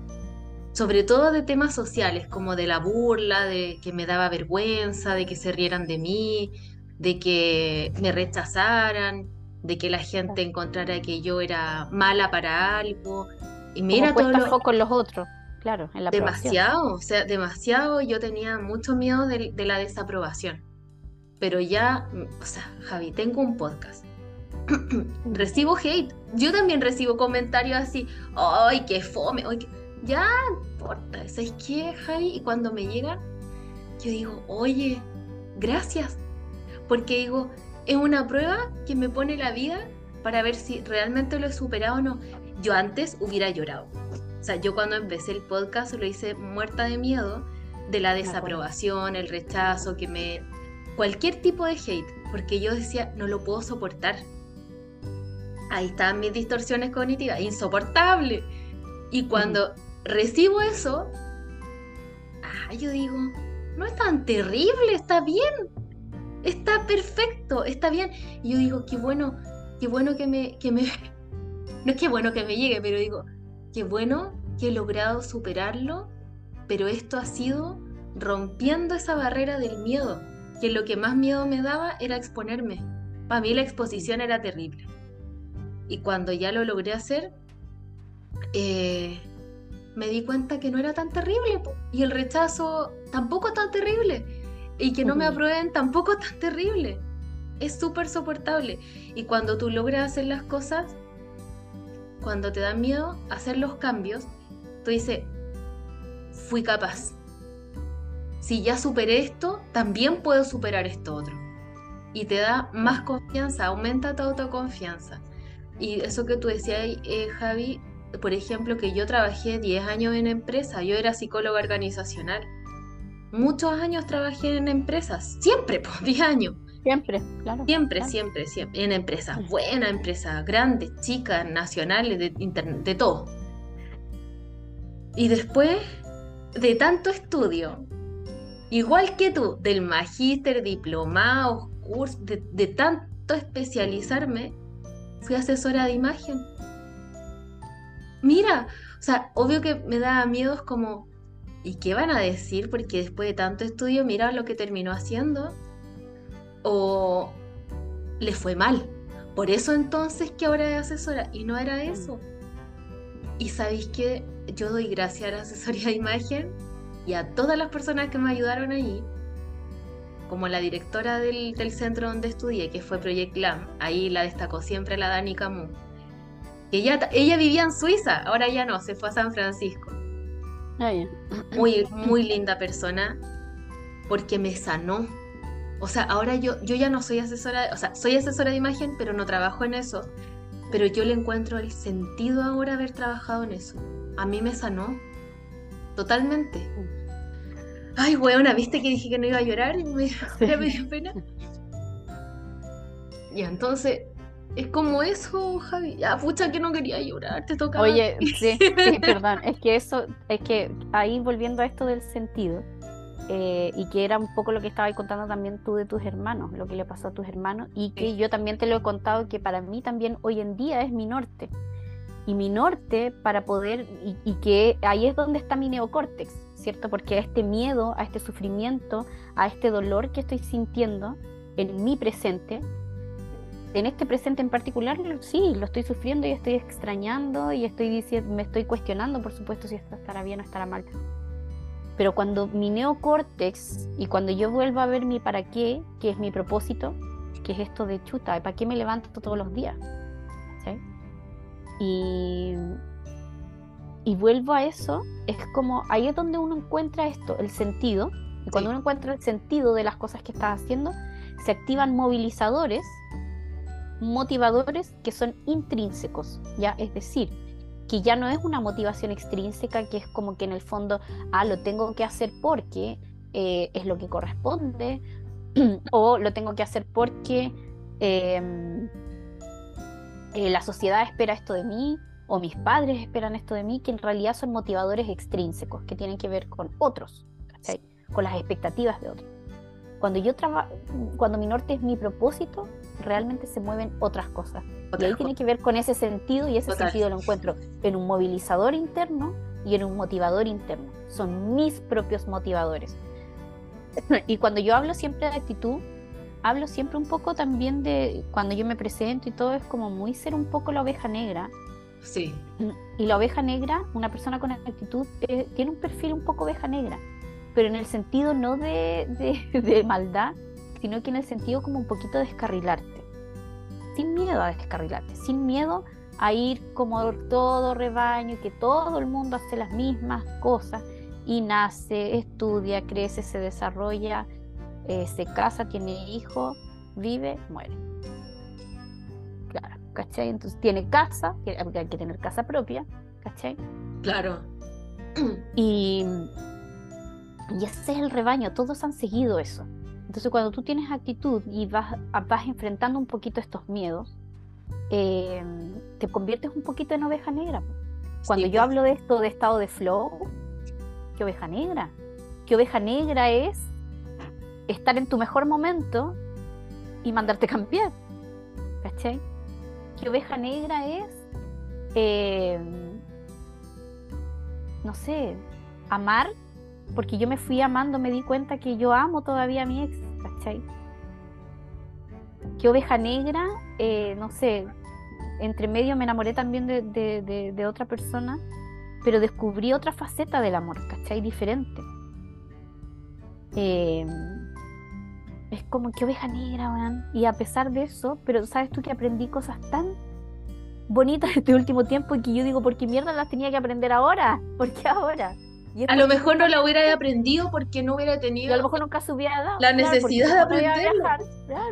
sobre todo de temas sociales, como de la burla, de que me daba vergüenza, de que se rieran de mí, de que me rechazaran, de que la gente encontrara que yo era mala para algo. Y mira todo lo... con los otros, claro, en la Demasiado, o sea, demasiado. Yo tenía mucho miedo de, la desaprobación. Pero ya, o sea, Javi, tengo un podcast. *clears throat* recibo hate. Yo también recibo comentarios así, ¡ay, qué fome! Ya, importa, ¿sabes qué, Javi? Y cuando me llegan, yo digo, oye, gracias. Porque digo, es una prueba que me pone la vida para ver si realmente lo he superado o no yo antes hubiera llorado. O sea, yo cuando empecé el podcast lo hice muerta de miedo de la desaprobación, el rechazo, que me... cualquier tipo de hate, porque yo decía, no lo puedo soportar. Ahí están mis distorsiones cognitivas, insoportable. Y cuando recibo eso, ah, yo digo, no es tan terrible, está bien, está perfecto, está bien. Y yo digo, qué bueno, qué bueno que me, que me, no es que bueno que me llegue, pero digo, qué bueno que he logrado superarlo, pero esto ha sido rompiendo esa barrera del miedo, que lo que más miedo me daba era exponerme. Para mí la exposición era terrible. Y cuando ya lo logré hacer, eh, me di cuenta que no era tan terrible. Y el rechazo tampoco tan terrible. Y que no me aprueben tampoco *laughs* tan terrible. Es súper soportable. Y cuando tú logras hacer las cosas, cuando te da miedo hacer los cambios, tú dices, fui capaz. Si ya superé esto, también puedo superar esto otro. Y te da más confianza, aumenta tu autoconfianza. Y eso que tú decías, eh, Javi, por ejemplo, que yo trabajé 10 años en empresa, yo era psicóloga organizacional. Muchos años trabajé en empresas, siempre, *laughs* por 10 años. Siempre, claro. Siempre, siempre, siempre. En empresas buenas, empresas grandes, chicas, nacionales, de, de todo. Y después de tanto estudio, igual que tú, del magíster, diplomado, curso, de, de tanto especializarme, fui asesora de imagen. Mira, o sea, obvio que me da miedos como, ¿y qué van a decir? Porque después de tanto estudio, mira lo que terminó haciendo o le fue mal. Por eso entonces que ahora es asesora y no era mm. eso. Y sabéis que yo doy gracias a la asesoría de imagen y a todas las personas que me ayudaron allí, como la directora del, centro donde estudié, que fue Project LAM, ahí la destacó siempre la Dani Camus. Ella, ella vivía en Suiza, ahora ya no, se fue a San Francisco. Ah, muy, *laughs* muy linda persona, porque me sanó. O sea, ahora yo, yo ya no soy asesora, o sea, soy asesora de imagen, pero no trabajo en eso. Pero yo le encuentro el sentido ahora haber trabajado en eso. A mí me sanó. Totalmente. Ay, weona, ¿viste que dije que no iba a llorar? Y me, *laughs* me dio pena. Y entonces, es como eso, Javi. Ya, pucha, que no quería llorar, te toca. Oye, *laughs* sí, sí, perdón. Es que eso, es que ahí volviendo a esto del sentido, eh, y que era un poco lo que estabas contando también tú de tus hermanos, lo que le pasó a tus hermanos, y que yo también te lo he contado que para mí también hoy en día es mi norte. Y mi norte para poder, y, que ahí es donde está mi neocórtex, ¿cierto? Porque a este miedo, a este sufrimiento, a este dolor que estoy sintiendo en mi presente, en este presente en particular, sí, lo estoy sufriendo y estoy extrañando y estoy diciendo, me estoy cuestionando, por supuesto, si esto estará bien o estará mal. Pero cuando mi neocórtex y cuando yo vuelvo a ver mi para qué, que es mi propósito, que es esto de chuta, ¿para qué me levanto todos los días? Y, y vuelvo a eso, es como ahí es donde uno encuentra esto, el sentido. Y cuando uno encuentra el sentido de las cosas que estás haciendo, se activan movilizadores, motivadores que son intrínsecos, ¿ya? Es decir, que ya no es una motivación extrínseca, que es como que en el fondo, ah, lo tengo que hacer porque eh, es lo que corresponde, *clears throat* o lo tengo que hacer porque em, eh, la sociedad espera esto de mí, o mis padres esperan esto de mí, que en realidad son motivadores extrínsecos, que tienen que ver con otros, con las expectativas de otros. Cuando yo trabajo, cuando mi norte es mi propósito, realmente se mueven otras cosas. y ahí tiene que ver con ese sentido y ese sentido lo encuentro en un movilizador interno y en un motivador interno. Son mis propios motivadores. *laughs* y cuando yo hablo siempre de actitud, hablo siempre un poco también de cuando yo me presento y todo es como muy ser un poco la oveja negra. Sí. Y la oveja negra, una persona con actitud, eh, tiene un perfil un poco oveja negra, pero en el sentido no de, de *laughs* maldad, sino que en el sentido como un poquito descarrilarte, sin miedo a descarrilarte, sin miedo a ir como todo rebaño que todo el mundo hace las mismas cosas y nace, estudia, crece, se desarrolla, eh, se casa, tiene hijos, vive, muere. Claro, ¿cachai? Entonces tiene casa, hay que tener casa propia, ¿cachai? Claro. Y, y ese es el rebaño, todos han seguido eso. Entonces cuando tú tienes actitud y vas, vas enfrentando un poquito estos miedos, eh, te conviertes un poquito en oveja negra. Cuando yo hablo de esto de estado de flow, ¿qué oveja negra? ¿Qué oveja negra es estar en tu mejor momento y mandarte cambiar? ¿Cachai? ¿Qué oveja negra es, eh, no sé, amar porque yo me fui amando, me di cuenta que yo amo todavía a mi ex, ¿cachai? Que oveja negra, eh, no sé, entre medio me enamoré también de, otra persona, pero descubrí otra faceta del amor, ¿cachai? Diferente. Em, es como que oveja negra, man. Y a pesar de eso, pero sabes tú que aprendí cosas tan bonitas este último tiempo y que yo digo, ¿por qué mierda las tenía que aprender ahora? ¿Por qué ahora? A lo mejor no la hubiera aprendido porque no hubiera tenido. a lo mejor nunca se hubiera dado. La necesidad de aprender.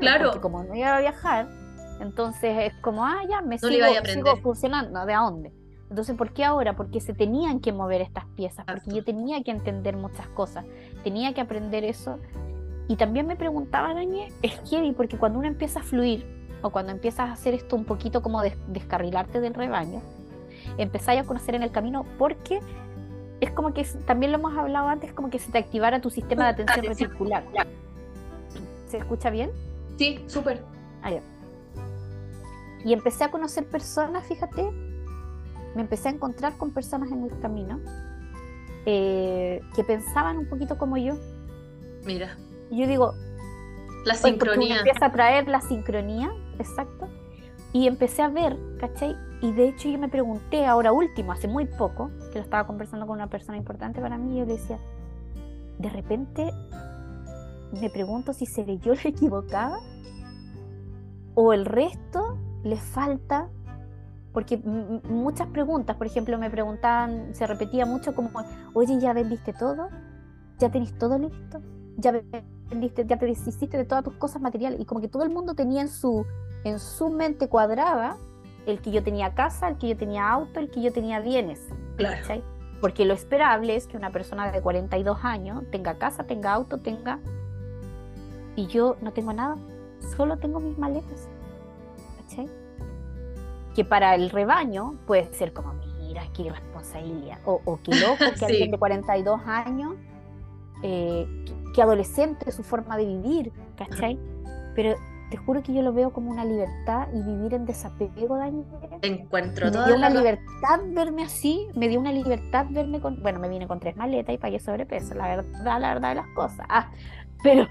claro, Porque como no iba a viajar, entonces es como, ah, ya, me sigo, funcionando. ¿De dónde? Entonces, ¿por qué ahora? Porque se tenían que mover estas piezas, porque yo tenía que entender muchas cosas, tenía que aprender eso. Y también me preguntaba, Daniel, es heavy, porque cuando uno empieza a fluir, o cuando empiezas a hacer esto un poquito como descarrilarte del rebaño, empezáis a conocer en el camino porque es como que también lo hemos hablado antes, como que se te activara tu sistema de atención reticular. ¿Se escucha bien? Sí, súper. Ah, y empecé a conocer personas, fíjate, me empecé a encontrar con personas en el camino eh, que pensaban un poquito como yo. Mira. Y yo digo, La sincronía. empieza a traer la sincronía, exacto. Y empecé a ver, ¿cachai? Y de hecho yo me pregunté ahora último, hace muy poco, que lo estaba conversando con una persona importante para mí, y yo le decía, de repente me pregunto si seré yo la equivocada o el resto le falta, porque muchas preguntas, por ejemplo, me preguntaban, se repetía mucho como, oye, ¿ya vendiste todo? ¿Ya tenés todo listo? ¿Ya vendiste, ya te deshiciste de todas tus cosas materiales? Y como que todo el mundo tenía en su, en su mente cuadrada el que yo tenía casa, el que yo tenía auto, el que yo tenía bienes. Claro. Porque lo esperable es que una persona de 42 años tenga casa, tenga auto, tenga... Y yo no tengo nada, solo tengo mis maletas. ¿Cachai? Que para el rebaño puede ser como, mira, qué irresponsabilidad. O, o qué loco que *laughs* alguien de 42 años, eh, que, adolescente, su forma de vivir, ¿cachai? Pero te juro que yo lo veo como una libertad y vivir en desapego, Daniel. Encuentro Me dio una libertad verme así, me dio una libertad verme con. Bueno, me vine con tres maletas y pagué sobrepeso, la verdad, la verdad de las cosas. Ah, pero.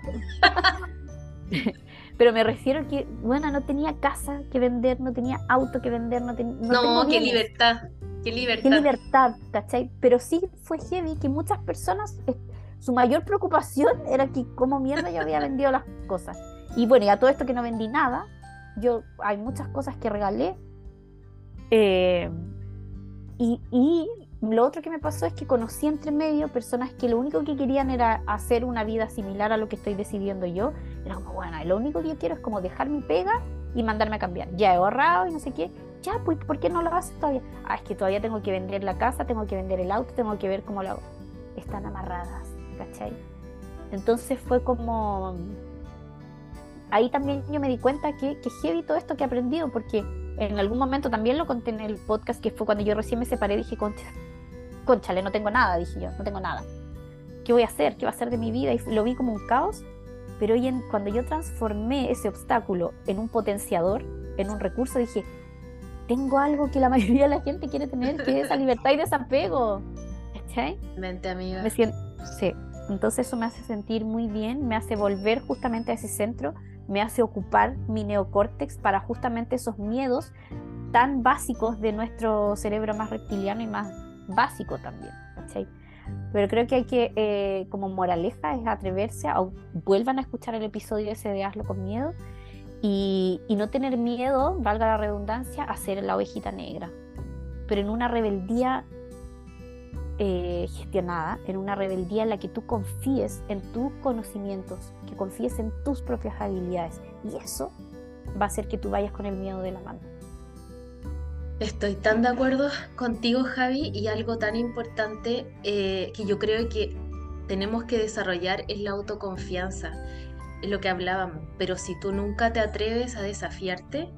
*laughs* pero me refiero a que, bueno, no tenía casa que vender, no tenía auto que vender, no tenía. No, qué libertad, qué libertad. Qué libertad, ¿cachai? Pero sí fue heavy que muchas personas. Su mayor preocupación era que, como mierda, yo había vendido las cosas. Y bueno, y a todo esto que no vendí nada, yo hay muchas cosas que regalé. Eh, y, y, lo otro que me pasó es que conocí entre medio personas que lo único que querían era hacer una vida similar a lo que estoy decidiendo yo. Era como, bueno, lo único que yo quiero es como dejar mi pega y mandarme a cambiar. Ya he ahorrado y no sé qué. Ya, pues, ¿por qué no lo haces todavía? Ah, es que todavía tengo que vender la casa, tengo que vender el auto, tengo que ver cómo lo hago. Están amarradas, ¿cachai? Entonces fue como ahí también yo me di cuenta que, que heavy todo esto que he aprendido, porque en algún momento también lo conté en el podcast, que fue cuando yo recién me separé, dije, concha, conchale, no tengo nada, dije yo, no tengo nada. ¿Qué voy a hacer? ¿Qué va a ser de mi vida? Y lo vi como un caos, pero hoy en, cuando yo transformé ese obstáculo en un potenciador, en un recurso, dije, tengo algo que la *laughs* mayoría de la gente quiere tener, que es esa libertad y desapego. ¿Cachai? Mente amiga. Me siento, sí. Entonces eso me hace sentir muy bien, me hace volver justamente a ese centro me hace ocupar mi neocórtex para justamente esos miedos tan básicos de nuestro cerebro más reptiliano y más básico también. Pero creo que hay que, eh, como moraleja, es atreverse a, vuelvan a escuchar el episodio ese de Hazlo con miedo y, y no tener miedo, valga la redundancia, a ser la ovejita negra, pero en una rebeldía eh, gestionada, en una rebeldía en la que tú confíes en tus conocimientos, que confíes en tus propias habilidades. Y eso va a hacer que tú vayas con el miedo de la mano. Estoy tan de acuerdo contigo, Javi, y algo tan importante eh, que yo creo que tenemos que desarrollar es la autoconfianza, es lo que hablábamos. Pero si tú nunca te atreves a desafiarte,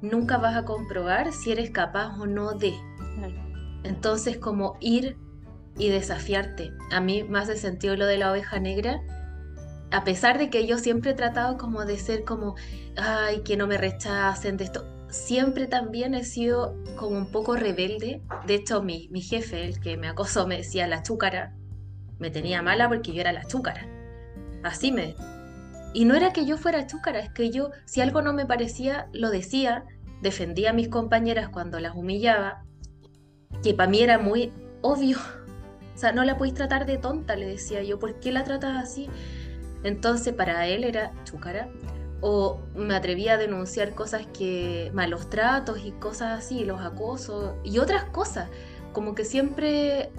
nunca vas a comprobar si eres capaz o no de. Entonces, como ir y desafiarte. A mí me hace sentido lo de la oveja negra, a pesar de que yo siempre he tratado como de ser como, ay, que no me rechacen de esto. Siempre también he sido como un poco rebelde. De hecho, mi, mi jefe, el que me acosó, me decía la chúcara. Me tenía mala porque yo era la chúcara. Así me... Y no era que yo fuera chúcara, es que yo, si algo no me parecía, lo decía, defendía a mis compañeras cuando las humillaba, que para mí era muy obvio o sea, no la podéis tratar de tonta, le decía yo, ¿por qué la tratas así? Entonces para él era chúcara. O me atrevía a denunciar cosas que, malos tratos y cosas así, los acosos y otras cosas. Como que siempre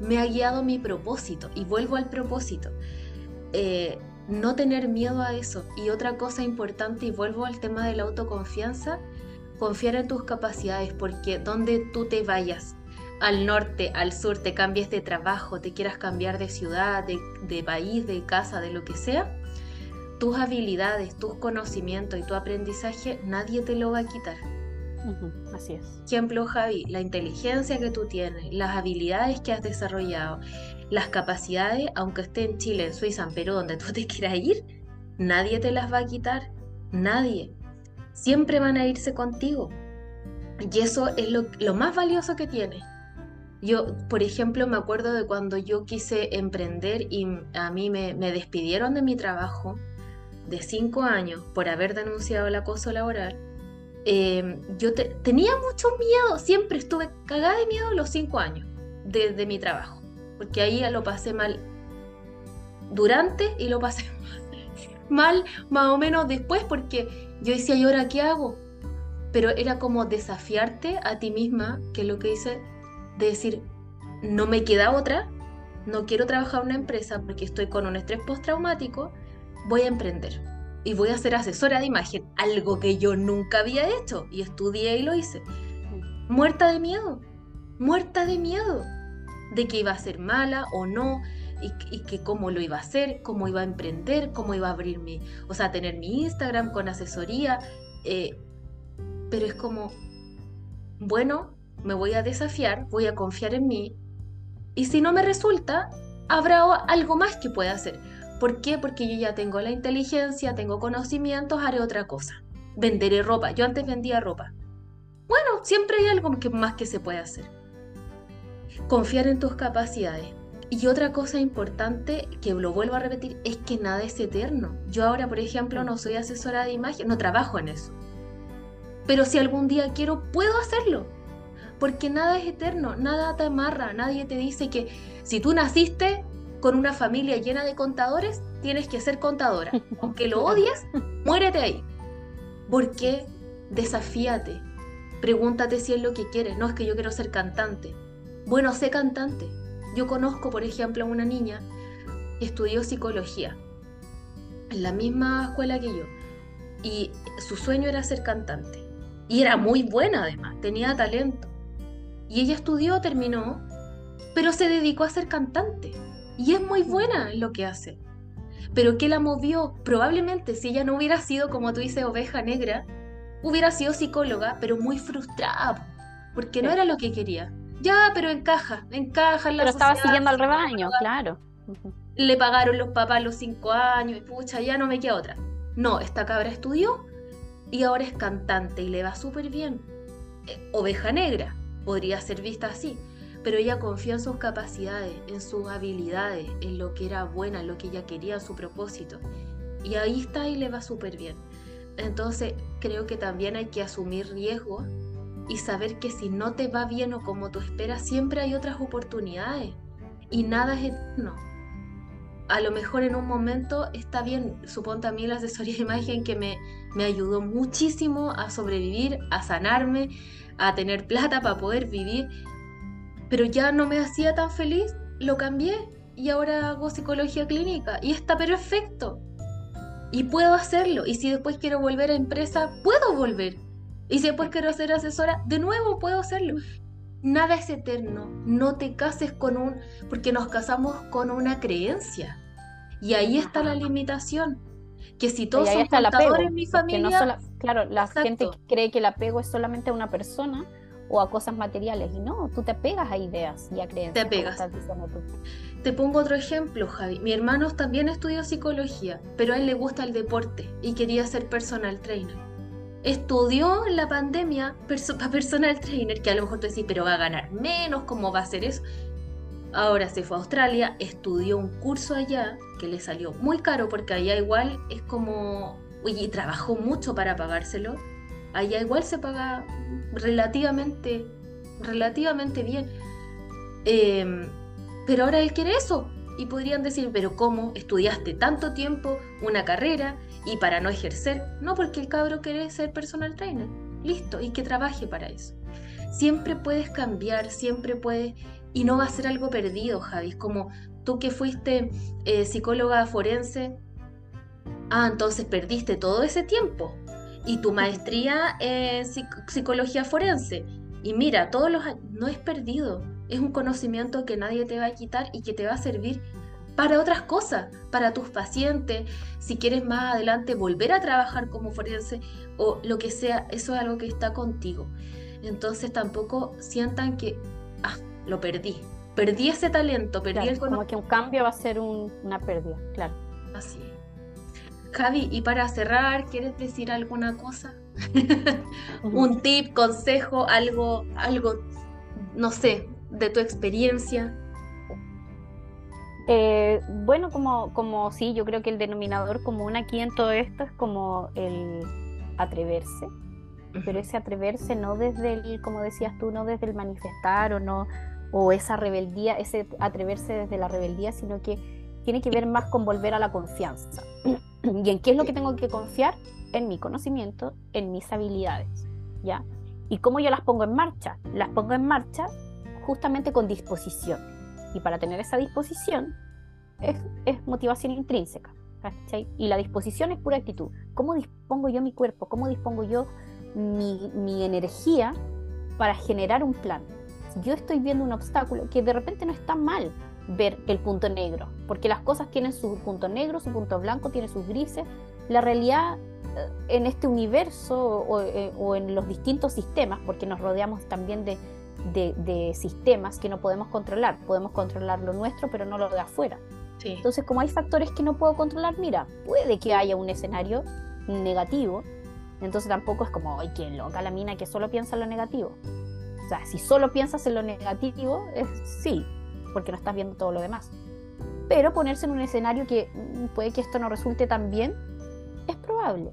me ha guiado mi propósito y vuelvo al propósito. Eh, no tener miedo a eso. Y otra cosa importante, y vuelvo al tema de la autoconfianza, confiar en tus capacidades, porque donde tú te vayas, al norte, al sur, te cambies de trabajo, te quieras cambiar de ciudad, de, país, de casa, de lo que sea, tus habilidades, tus conocimientos y tu aprendizaje nadie te lo va a quitar. así es. Ejemplo, Javi, la inteligencia que tú tienes, las habilidades que has desarrollado, las capacidades, aunque esté en Chile, en Suiza, en Perú, donde tú te quieras ir, nadie te las va a quitar. Nadie. Siempre van a irse contigo. Y eso es lo, lo más valioso que tienes. Yo, por ejemplo, me acuerdo de cuando yo quise emprender y a mí me, despidieron de mi trabajo. de cinco años por haber denunciado el acoso laboral, em, yo tenía mucho miedo, siempre estuve cagada de miedo los cinco años de, mi trabajo, porque ahí lo pasé mal durante y lo pasé *laughs* mal más o menos después, porque yo decía, ¿y ahora qué hago? Pero era como desafiarte a ti misma, que es lo que hice, de decir, no me queda otra, no quiero trabajar en una empresa porque estoy con un estrés postraumático, voy a emprender y voy a ser asesora de imagen, algo que yo nunca había hecho y estudié y lo hice. Muerta de miedo, muerta de miedo de que iba a ser mala o no y, que cómo lo iba a hacer, cómo iba a emprender, cómo iba a abrirme, o sea, tener mi Instagram con asesoría. Eh, pero es como, bueno, me voy a desafiar, voy a confiar en mí y si no me resulta, habrá algo más que pueda hacer. ¿Por qué? Porque yo ya tengo la inteligencia, tengo conocimientos, haré otra cosa. Venderé ropa. Yo antes vendía ropa. Bueno, siempre hay algo más que se puede hacer. Confiar en tus capacidades. Y otra cosa importante que lo vuelvo a repetir es que nada es eterno. Yo ahora, por ejemplo, no soy asesora de imagen, no trabajo en eso. Pero si algún día quiero, puedo hacerlo porque nada es eterno, nada te amarra, nadie te dice que si tú naciste con una familia llena de contadores, tienes que ser contadora. *laughs* Aunque lo odies, muérete ahí. ¿Por qué? Desafíate. Pregúntate si es lo que quieres. No es que yo quiero ser cantante. Bueno, sé cantante. Yo conozco, por ejemplo, a una niña que estudió psicología en la misma escuela que yo. Y su sueño era ser cantante. Y era muy buena además, tenía talento. Y ella estudió, terminó, pero se dedicó a ser cantante. Y es muy buena en lo que hace. Pero ¿qué la movió? Probablemente si ella no hubiera sido, como tú dices, oveja negra, hubiera sido psicóloga, pero muy frustrada, porque no era lo que quería. Ya, pero encaja, encaja en la Pero estaba siguiendo al rebaño, claro. Le pagaron los papás los cinco años y pucha, ya no me queda otra. No, esta cabra estudió y ahora es cantante y le va súper bien. Eh, oveja negra, podría ser vista así, pero ella confió en sus capacidades, en sus habilidades, en lo que era buena, en lo que ella quería, en su propósito. Y ahí está y le va súper bien. Entonces creo que también hay que asumir riesgos y saber que si no te va bien o como tú esperas, siempre hay otras oportunidades y nada es eterno. A lo mejor en un momento está bien, supongo a mí la asesoría de imagen que me, me ayudó muchísimo a sobrevivir, a sanarme, a tener plata para poder vivir, pero ya no me hacía tan feliz, lo cambié y ahora hago psicología clínica y está perfecto. Y puedo hacerlo. Y si después quiero volver a empresa, puedo volver. Y si después quiero ser asesora, de nuevo puedo hacerlo. Nada es eterno. No te cases con un... porque nos casamos con una creencia. Y ahí está la limitación que si todos son contadores en mi familia... claro, la gente cree que el apego es solamente a una persona o a cosas materiales y no, tú te apegas a ideas y a creencias. Te apegas. Te pongo otro ejemplo, Javi. Mi hermano también estudió psicología, pero a él le gusta el deporte y quería ser personal trainer. Estudió en la pandemia para *laughs* personal trainer, que a lo mejor tú decís, pero va a ganar menos, ¿cómo va a ser eso? Ahora se fue a Australia, estudió un curso allá que le salió muy caro porque allá igual es como, oye, trabajó mucho para pagárselo. Allá igual se paga relativamente, relativamente bien. Em, pero ahora él quiere eso. Y podrían decir, pero ¿cómo? Estudiaste tanto tiempo una carrera y para no ejercer. No, porque el cabro quiere ser personal trainer. Listo, y que trabaje para eso. Siempre puedes cambiar, siempre puedes y no va a ser algo perdido, Javi. Como tú que fuiste eh, psicóloga forense, ah, entonces perdiste todo ese tiempo. Y tu maestría en psicología forense. Y mira, todos los no es perdido. Es un conocimiento que nadie te va a quitar y que te va a servir para otras cosas, para tus pacientes, si quieres más adelante volver a trabajar como forense o lo que sea, eso es algo que está contigo. Entonces tampoco sientan que, ah, lo perdí. Perdí ese talento, perdí el conocimiento. Como que un cambio va a ser una pérdida, claro. Así Javi, y para cerrar, ¿quieres decir alguna cosa? *laughs* un tip, consejo, algo, algo, no sé, de tu experiencia. Eh, bueno, como, como sí, yo creo que el denominador común aquí en todo esto es como el atreverse, pero ese atreverse no desde el, como decías tú, no desde el manifestar o no, o esa rebeldía, ese atreverse desde la rebeldía, sino que tiene que ver más con volver a la confianza. *clears throat* ¿Y en qué es lo que tengo que confiar? En mi conocimiento, en mis habilidades, ¿ya? ¿Y cómo yo las pongo en marcha? Las pongo en marcha justamente con disposición. Y para tener esa disposición es, motivación intrínseca. Y la disposición es pura actitud. ¿Cómo dispongo yo mi cuerpo? ¿Cómo dispongo yo mi, mi energía para generar un plan? Yo estoy viendo un obstáculo, que de repente no está mal ver el punto negro, porque las cosas tienen su punto negro, su punto blanco, tiene sus grises. La realidad eh, en este universo o, eh, o en los distintos sistemas, porque nos rodeamos también de, de, sistemas que no podemos controlar. Podemos controlar lo nuestro, pero no lo de afuera. Entonces, como hay factores que no puedo controlar, mira, puede que haya un escenario negativo. Entonces tampoco es como, ay, qué loca la mina que solo piensa en lo negativo. O sea, si solo piensas en lo negativo, es sí, porque no estás viendo todo lo demás. Pero ponerse en un escenario que puede que esto no resulte tan bien, es probable.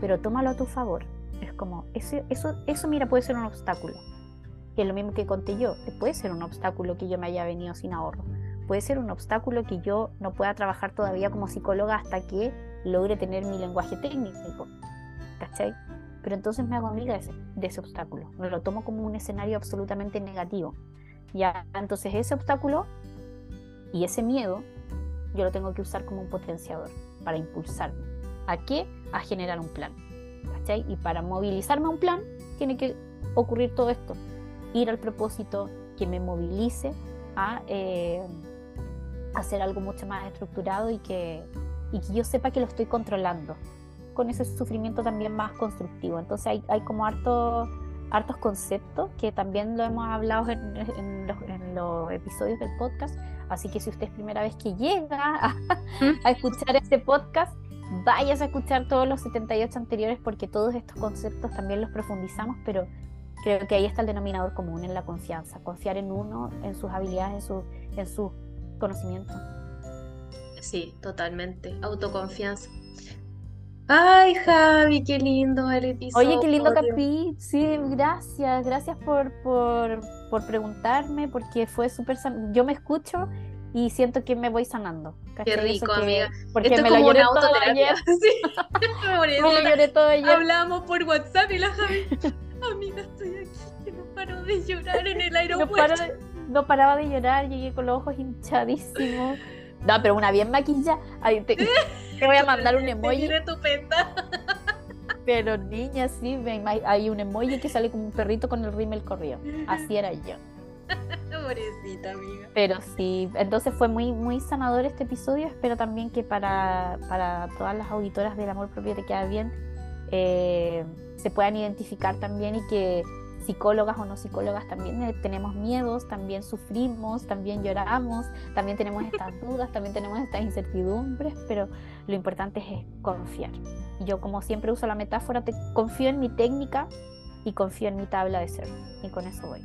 Pero tómalo a tu favor. Es como, eso, eso, eso mira, puede ser un obstáculo que es lo mismo que conté yo, puede ser un obstáculo que yo me haya venido sin ahorro, puede ser un obstáculo que yo no pueda trabajar todavía como psicóloga hasta que logre tener mi lenguaje técnico, ¿cachai? Pero entonces me hago amiga de ese, obstáculo, me lo tomo como un escenario absolutamente negativo. Ya, entonces ese obstáculo y ese miedo yo lo tengo que usar como un potenciador para impulsarme. ¿A qué? A generar un plan. ¿Cachai? Y para movilizarme a un plan tiene que ocurrir todo esto ir al propósito que me movilice a eh, hacer algo mucho más estructurado y que, y que yo sepa que lo estoy controlando, con ese sufrimiento también más constructivo. Entonces hay, hay como harto, hartos conceptos que también lo hemos hablado en, en, los, en, los, episodios del podcast, así que si usted es primera vez que llega a, *laughs* a escuchar este podcast, vayas a escuchar todos los 78 anteriores porque todos estos conceptos también los profundizamos, pero creo que ahí está el denominador común en la confianza, confiar en uno, en sus habilidades, en su, en su conocimiento. Sí, totalmente, autoconfianza. Ay, Javi, qué lindo el episodio. Oye, qué lindo capi. Sí, gracias, gracias por, por, por preguntarme, porque fue súper... Yo me escucho y siento que me voy sanando. Qué rico, amiga. Porque me, lo lloré todo ayer. Sí, me lo lloré todo ayer. Hablamos por WhatsApp y la Javi... Amiga, estoy aquí, no paro de llorar en el *laughs* aeropuerto. No, paraba de llorar, llegué con los ojos hinchadísimos. No, pero una bien maquilla. te, *laughs* te, voy a mandar un *laughs* emoji. estupenda. Pero niña, sí, hay un emoji que sale como un perrito con el rímel corrido. Así era yo. *laughs* Pobrecita, amiga. Pero sí, entonces fue muy, muy sanador este episodio. Espero también que para, para todas las auditoras del amor propio te quede bien. Eh, se puedan identificar también y que psicólogas o no psicólogas también eh, tenemos miedos, también sufrimos, también lloramos, también tenemos estas *laughs* dudas, también tenemos estas incertidumbres, pero lo importante es confiar. Yo como siempre uso la metáfora, te confío en mi técnica y confío en mi tabla de ser y con eso voy.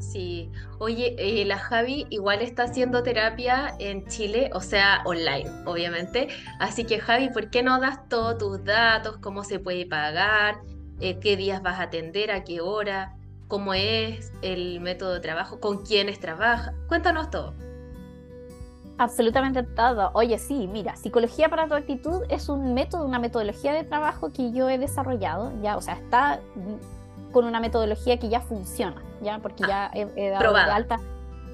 Sí, oye, eh, la Javi igual está haciendo terapia en Chile, o sea, online, obviamente. Así que Javi, ¿por qué no das todos tus datos? ¿Cómo se puede pagar? Eh, ¿Qué días vas a atender? ¿A qué hora? ¿Cómo es el método de trabajo? ¿Con quiénes trabaja? Cuéntanos todo. Absolutamente todo. Oye, sí, mira, Psicología para tu actitud es un método, una metodología de trabajo que yo he desarrollado, ya, o sea, está con una metodología que ya funciona, ¿ya? Porque ya he, dado probada. alta,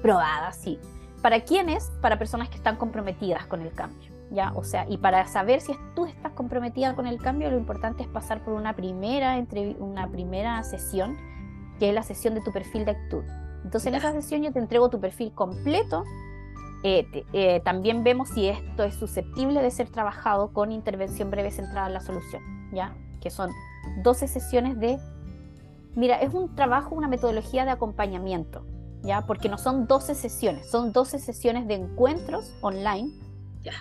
probada, sí. ¿Para quiénes? Para personas que están comprometidas con el cambio, ¿ya? O sea, y para saber si tú estás comprometida con el cambio, lo importante es pasar por una primera, una primera sesión, que es la sesión de tu perfil de actitud. Entonces, en esa sesión yo te entrego tu perfil completo, eh, eh, también vemos si esto es susceptible de ser trabajado con intervención breve centrada en la solución, ¿ya? Que son 12 sesiones de Mira, es un trabajo, una metodología de acompañamiento, ¿ya? Porque no son 12 sesiones, son 12 sesiones de encuentros online,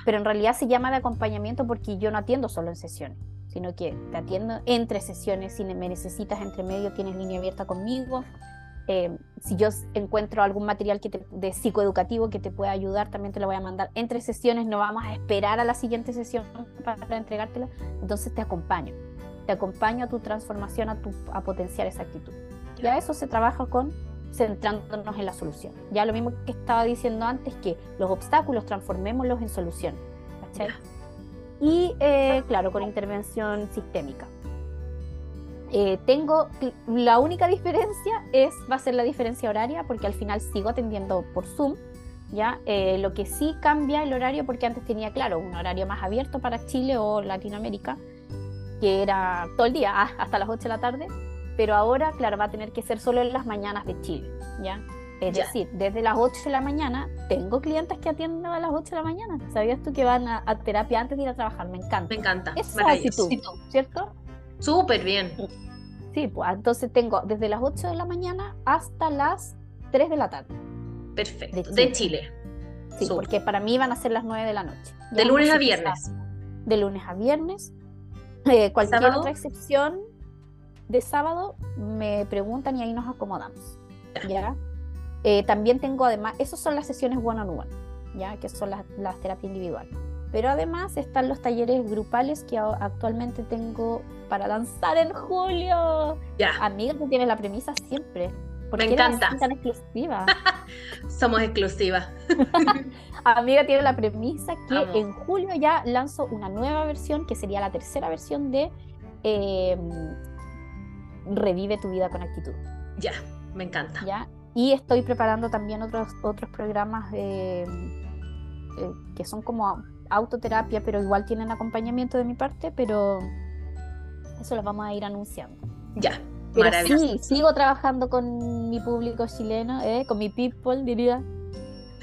pero en realidad se llama de acompañamiento porque yo no atiendo solo en sesiones, sino que te atiendo entre sesiones, si me necesitas entre medio, tienes línea abierta conmigo. Eh, si yo encuentro algún material que de psicoeducativo que te pueda ayudar, también te lo voy a mandar. Entre sesiones no vamos a esperar a la siguiente sesión para, entregártelo, entonces te acompaño. Te acompaño a tu transformación, a, tu, a potenciar esa actitud. Ya eso se trabaja con centrándonos en la solución. Ya lo mismo que estaba diciendo antes, que los obstáculos transformémoslos en solución. Y eh, claro, con intervención sistémica. Eh, tengo la única diferencia es va a ser la diferencia horaria porque al final sigo atendiendo por Zoom ya eh, lo que sí cambia el horario porque antes tenía claro un horario más abierto para Chile o Latinoamérica que era todo el día ah, hasta las 8 de la tarde pero ahora claro va a tener que ser solo en las mañanas de Chile ya es decir, desde las 8 de la mañana tengo clientes que atienden a las 8 de la mañana. ¿Sabías tú que van a, terapia antes de ir a trabajar? Me encanta. Me encanta. Es actitud, ¿cierto? Súper bien. Sí, pues entonces tengo desde las 8 de la mañana hasta las 3 de la tarde. Perfecto. De Chile. Sí, porque para mí van a ser las 9 de la noche. De lunes a viernes. De lunes a viernes. Eh, cualquier otra excepción de sábado me preguntan y ahí nos acomodamos. ¿ya? Eh, también tengo además, esas son las sesiones one on one, ¿ya? que son las, las terapias individuales. Pero además están los talleres grupales que actualmente tengo para lanzar en julio. Ya. Amiga, tú tienes la premisa siempre. ¿Por Me encanta. tan exclusiva? *laughs* Somos exclusivas. *laughs* Amiga tiene la premisa que en julio ya lanzo una nueva versión, que sería la tercera versión de em, Revive tu vida con actitud. Ya, me encanta. ¿Ya? Y estoy preparando también otros, otros programas eh, que son como autoterapia, pero igual tienen acompañamiento de mi parte, pero eso lo vamos a ir anunciando. Ya. Pero sí, sigo trabajando con mi público chileno, ¿eh? con mi people, diría.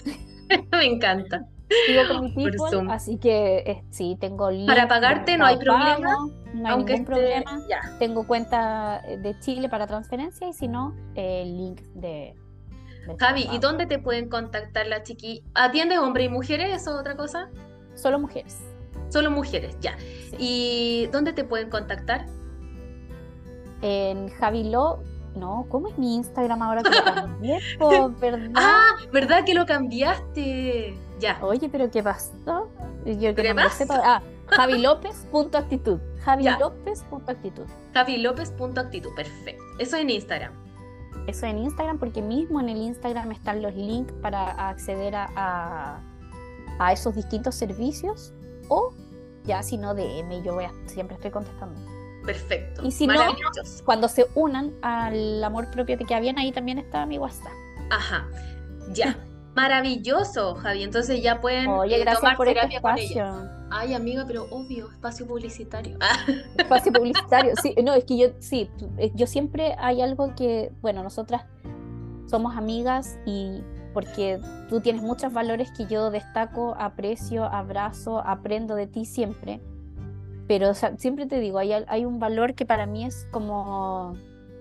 *laughs* Me encanta. Sigo con mi people, así que eh, sí, tengo Para pagarte no hay problema. No hay ningún problema. Tengo cuenta de Chile para transferencia y si no, el link de, Javi, ¿y dónde te pueden contactar la chiqui? ¿Atiendes hombres y mujeres o otra cosa? Solo mujeres. Solo mujeres, ya. ¿Y dónde te pueden contactar? En Javilo. No, ¿cómo es mi Instagram ahora que lo *laughs* cambié? ¿verdad? Ah, ¿verdad que lo cambiaste? Ya. Oye, pero ¿qué pasó? Yo que no me sepa. Ah, javilopez.actitud. Javilopez.actitud. Javilopez.actitud, perfecto. Eso en Instagram. Eso en Instagram, porque mismo en el Instagram están los links para acceder a a esos distintos servicios o ya si no DM, yo voy a, siempre estoy contestando. Perfecto. Y si no, cuando se unan al amor propio te queda bien, ahí también está mi WhatsApp. Ajá, ya. *laughs* Maravilloso, Javi. Entonces ya pueden Oye, eh, tomar por este con. Ay, amiga, pero obvio, espacio publicitario. Espacio publicitario, sí. No, es que yo, sí, yo siempre hay algo que, bueno, nosotras somos amigas y porque tú tienes muchos valores que yo destaco, aprecio, abrazo, aprendo de ti siempre. Pero siempre te digo, hay, hay, un valor que para mí es como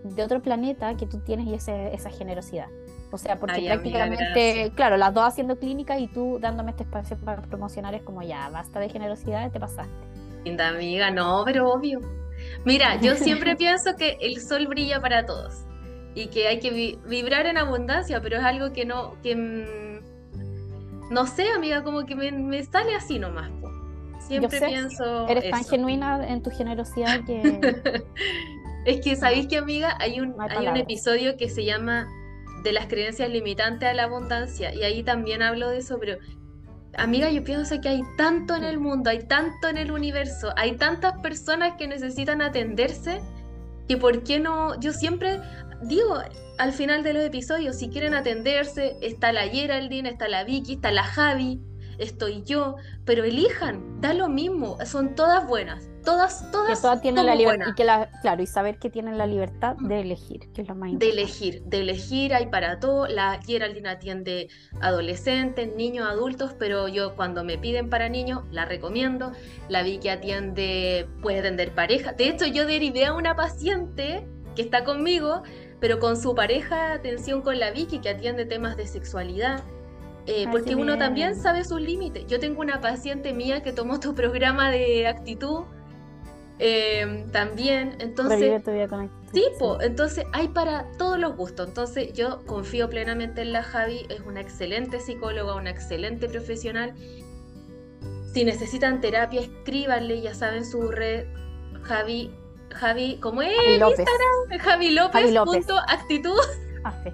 de otro planeta que tú tienes y es esa generosidad. O sea, porque prácticamente, claro, las dos haciendo clínica y tú dándome este espacio para promocionar es como ya, basta de generosidad, te pasaste. Linda amiga, no, pero obvio. Mira, yo *laughs* siempre pienso que el sol brilla para todos y que hay que vibrar en abundancia, pero es algo que no, que mm, no sé, amiga, como que me, sale así nomás. Siempre pienso. Eres tan genuina en tu generosidad que. *laughs* es que, ¿sabéis que, amiga? Hay un, hay, un episodio que se llama De las creencias limitantes a la abundancia, y ahí también hablo de eso, pero. Amiga, yo pienso que hay tanto en el mundo, hay tanto en el universo, hay tantas personas que necesitan atenderse que por qué no, yo siempre digo, al final de los episodios, si quieren atenderse, está la Geraldine, está la Vicky, está la Javi, estoy yo, pero elijan, da lo mismo, son todas buenas, todas, todas. Que todas tienen la libertad, y que la, claro, y saber que tienen la libertad de elegir, que es lo más importante. De elegir, de elegir, hay para todo, la Geraldine atiende adolescentes, niños, adultos, pero yo cuando me piden para niños, la recomiendo, la Vicky atiende, puede atender pareja, de hecho yo derivé a una paciente que está conmigo, pero con su pareja, atención con la Vicky, que atiende temas de sexualidad. Eh, porque uno también sabe sus límites. Yo tengo una paciente mía que tomó tu programa de actitud Em, también, entonces... Sí, entonces hay para todos los gustos. Entonces yo confío plenamente en la Javi, es una excelente psicóloga, una excelente profesional. Si necesitan terapia, escríbanle, ya saben su red, Javi, Javi, ¿cómo es? Javi López. Instagram, Javi López, Punto, actitud. Ah, sí.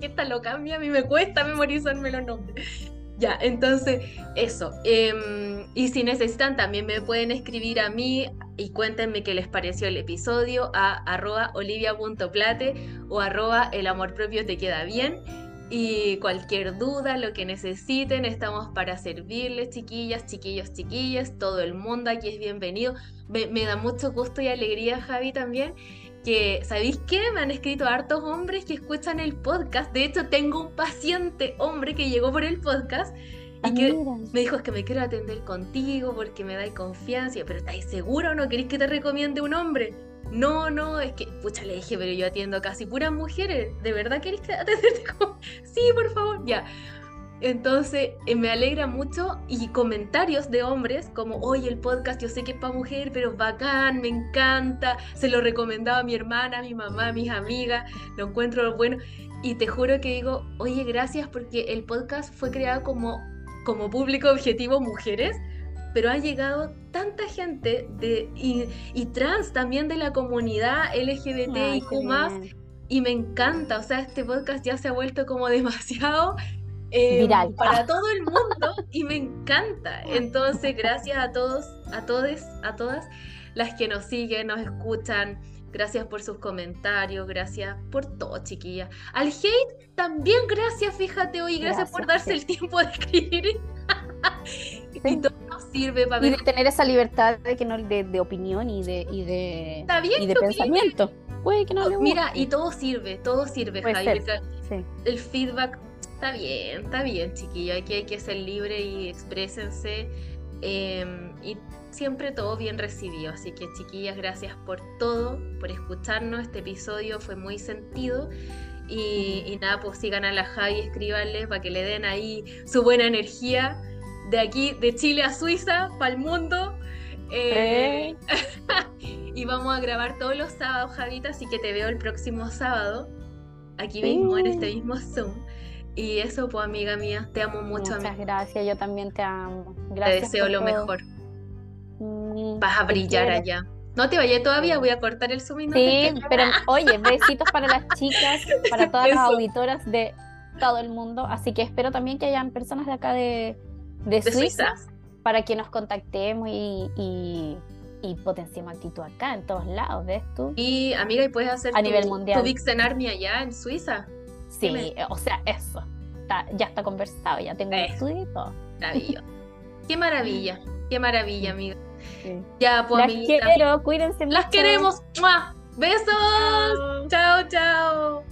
Esta lo cambia, a mí me cuesta memorizarme los nombres. Ya, entonces, eso. Em, y si necesitan, también me pueden escribir a mí y cuéntenme qué les pareció el episodio a arroba olivia.plate o arroba el amor propio te queda bien. Y cualquier duda, lo que necesiten, estamos para servirles, chiquillas, chiquillos, chiquillas. Todo el mundo aquí es bienvenido. Me, me da mucho gusto y alegría, Javi, también que, ¿sabéis qué? Me han escrito hartos hombres que escuchan el podcast. De hecho, tengo un paciente hombre que llegó por el podcast y ah, que me dijo, es que me quiero atender contigo porque me da confianza. Pero ¿estáis seguro o no queréis que te recomiende un hombre? No, no, es que, pucha, le dije, pero yo atiendo casi puras mujeres. ¿De verdad queréis que *laughs* atenderte con... Sí, por favor, ya. Entonces eh, me alegra mucho y comentarios de hombres como, oye, el podcast yo sé que es para mujer, pero bacán, me encanta, se lo recomendaba a mi hermana, a mi mamá, a mis amigas, lo encuentro bueno. Y te juro que digo, oye, gracias porque el podcast fue creado como, como público objetivo mujeres, pero ha llegado tanta gente de, y, trans también de la comunidad LGBT y más. Y me encanta, o sea, este podcast ya se ha vuelto como *laughs* demasiado Em, para todo el mundo *laughs* y me encanta. Entonces, gracias a todos, a todos, a todas las que nos siguen, nos escuchan. Gracias por sus comentarios, gracias por todo, chiquilla. Al hate también gracias, fíjate hoy, gracias, por darse el tiempo de escribir. *laughs* y todo nos sirve para Y de tener esa libertad de, que no, de, opinión y de, y de, y de pensamiento. Puede que no le Mira, y todo sirve, todo sirve, Javi. El feedback Está bien, está bien, chiquillo. Hay que, hay que ser libre y exprésense. Em, y siempre todo bien recibido. Así que, chiquillas, gracias por todo, por escucharnos. Este episodio fue muy sentido. Y, nada, pues sigan a la Javi, escríbanles para que le den ahí su buena energía de aquí, de Chile a Suiza, para el mundo. Eh, *laughs* y vamos a grabar todos los sábados, Javita, así que te veo el próximo sábado, aquí mismo, en este mismo Zoom. Y eso, pues amiga mía, te amo mucho. Muchas gracias, yo también te amo. Gracias te deseo lo mejor. Mm, Vas a brillar allá. No te vayas todavía, voy a cortar el zoom. sí, pero oye, besitos para las chicas, para todas las auditoras de todo el mundo. Así que espero también que hayan personas de acá de, de, Suiza, para que nos contactemos y, y, y, potenciemos actitud acá, en todos lados, ¿ves tú? Y amiga, ¿y puedes hacer a nivel mundial. tu Vixen Army allá en Suiza? Sí, o sea, eso. ya está conversado, ya tengo el estudio y todo. Maravilloso. *laughs* qué maravilla, qué maravilla, amiga. Ya, pues, Las quiero, cuídense Las queremos. Besos. chao. chao.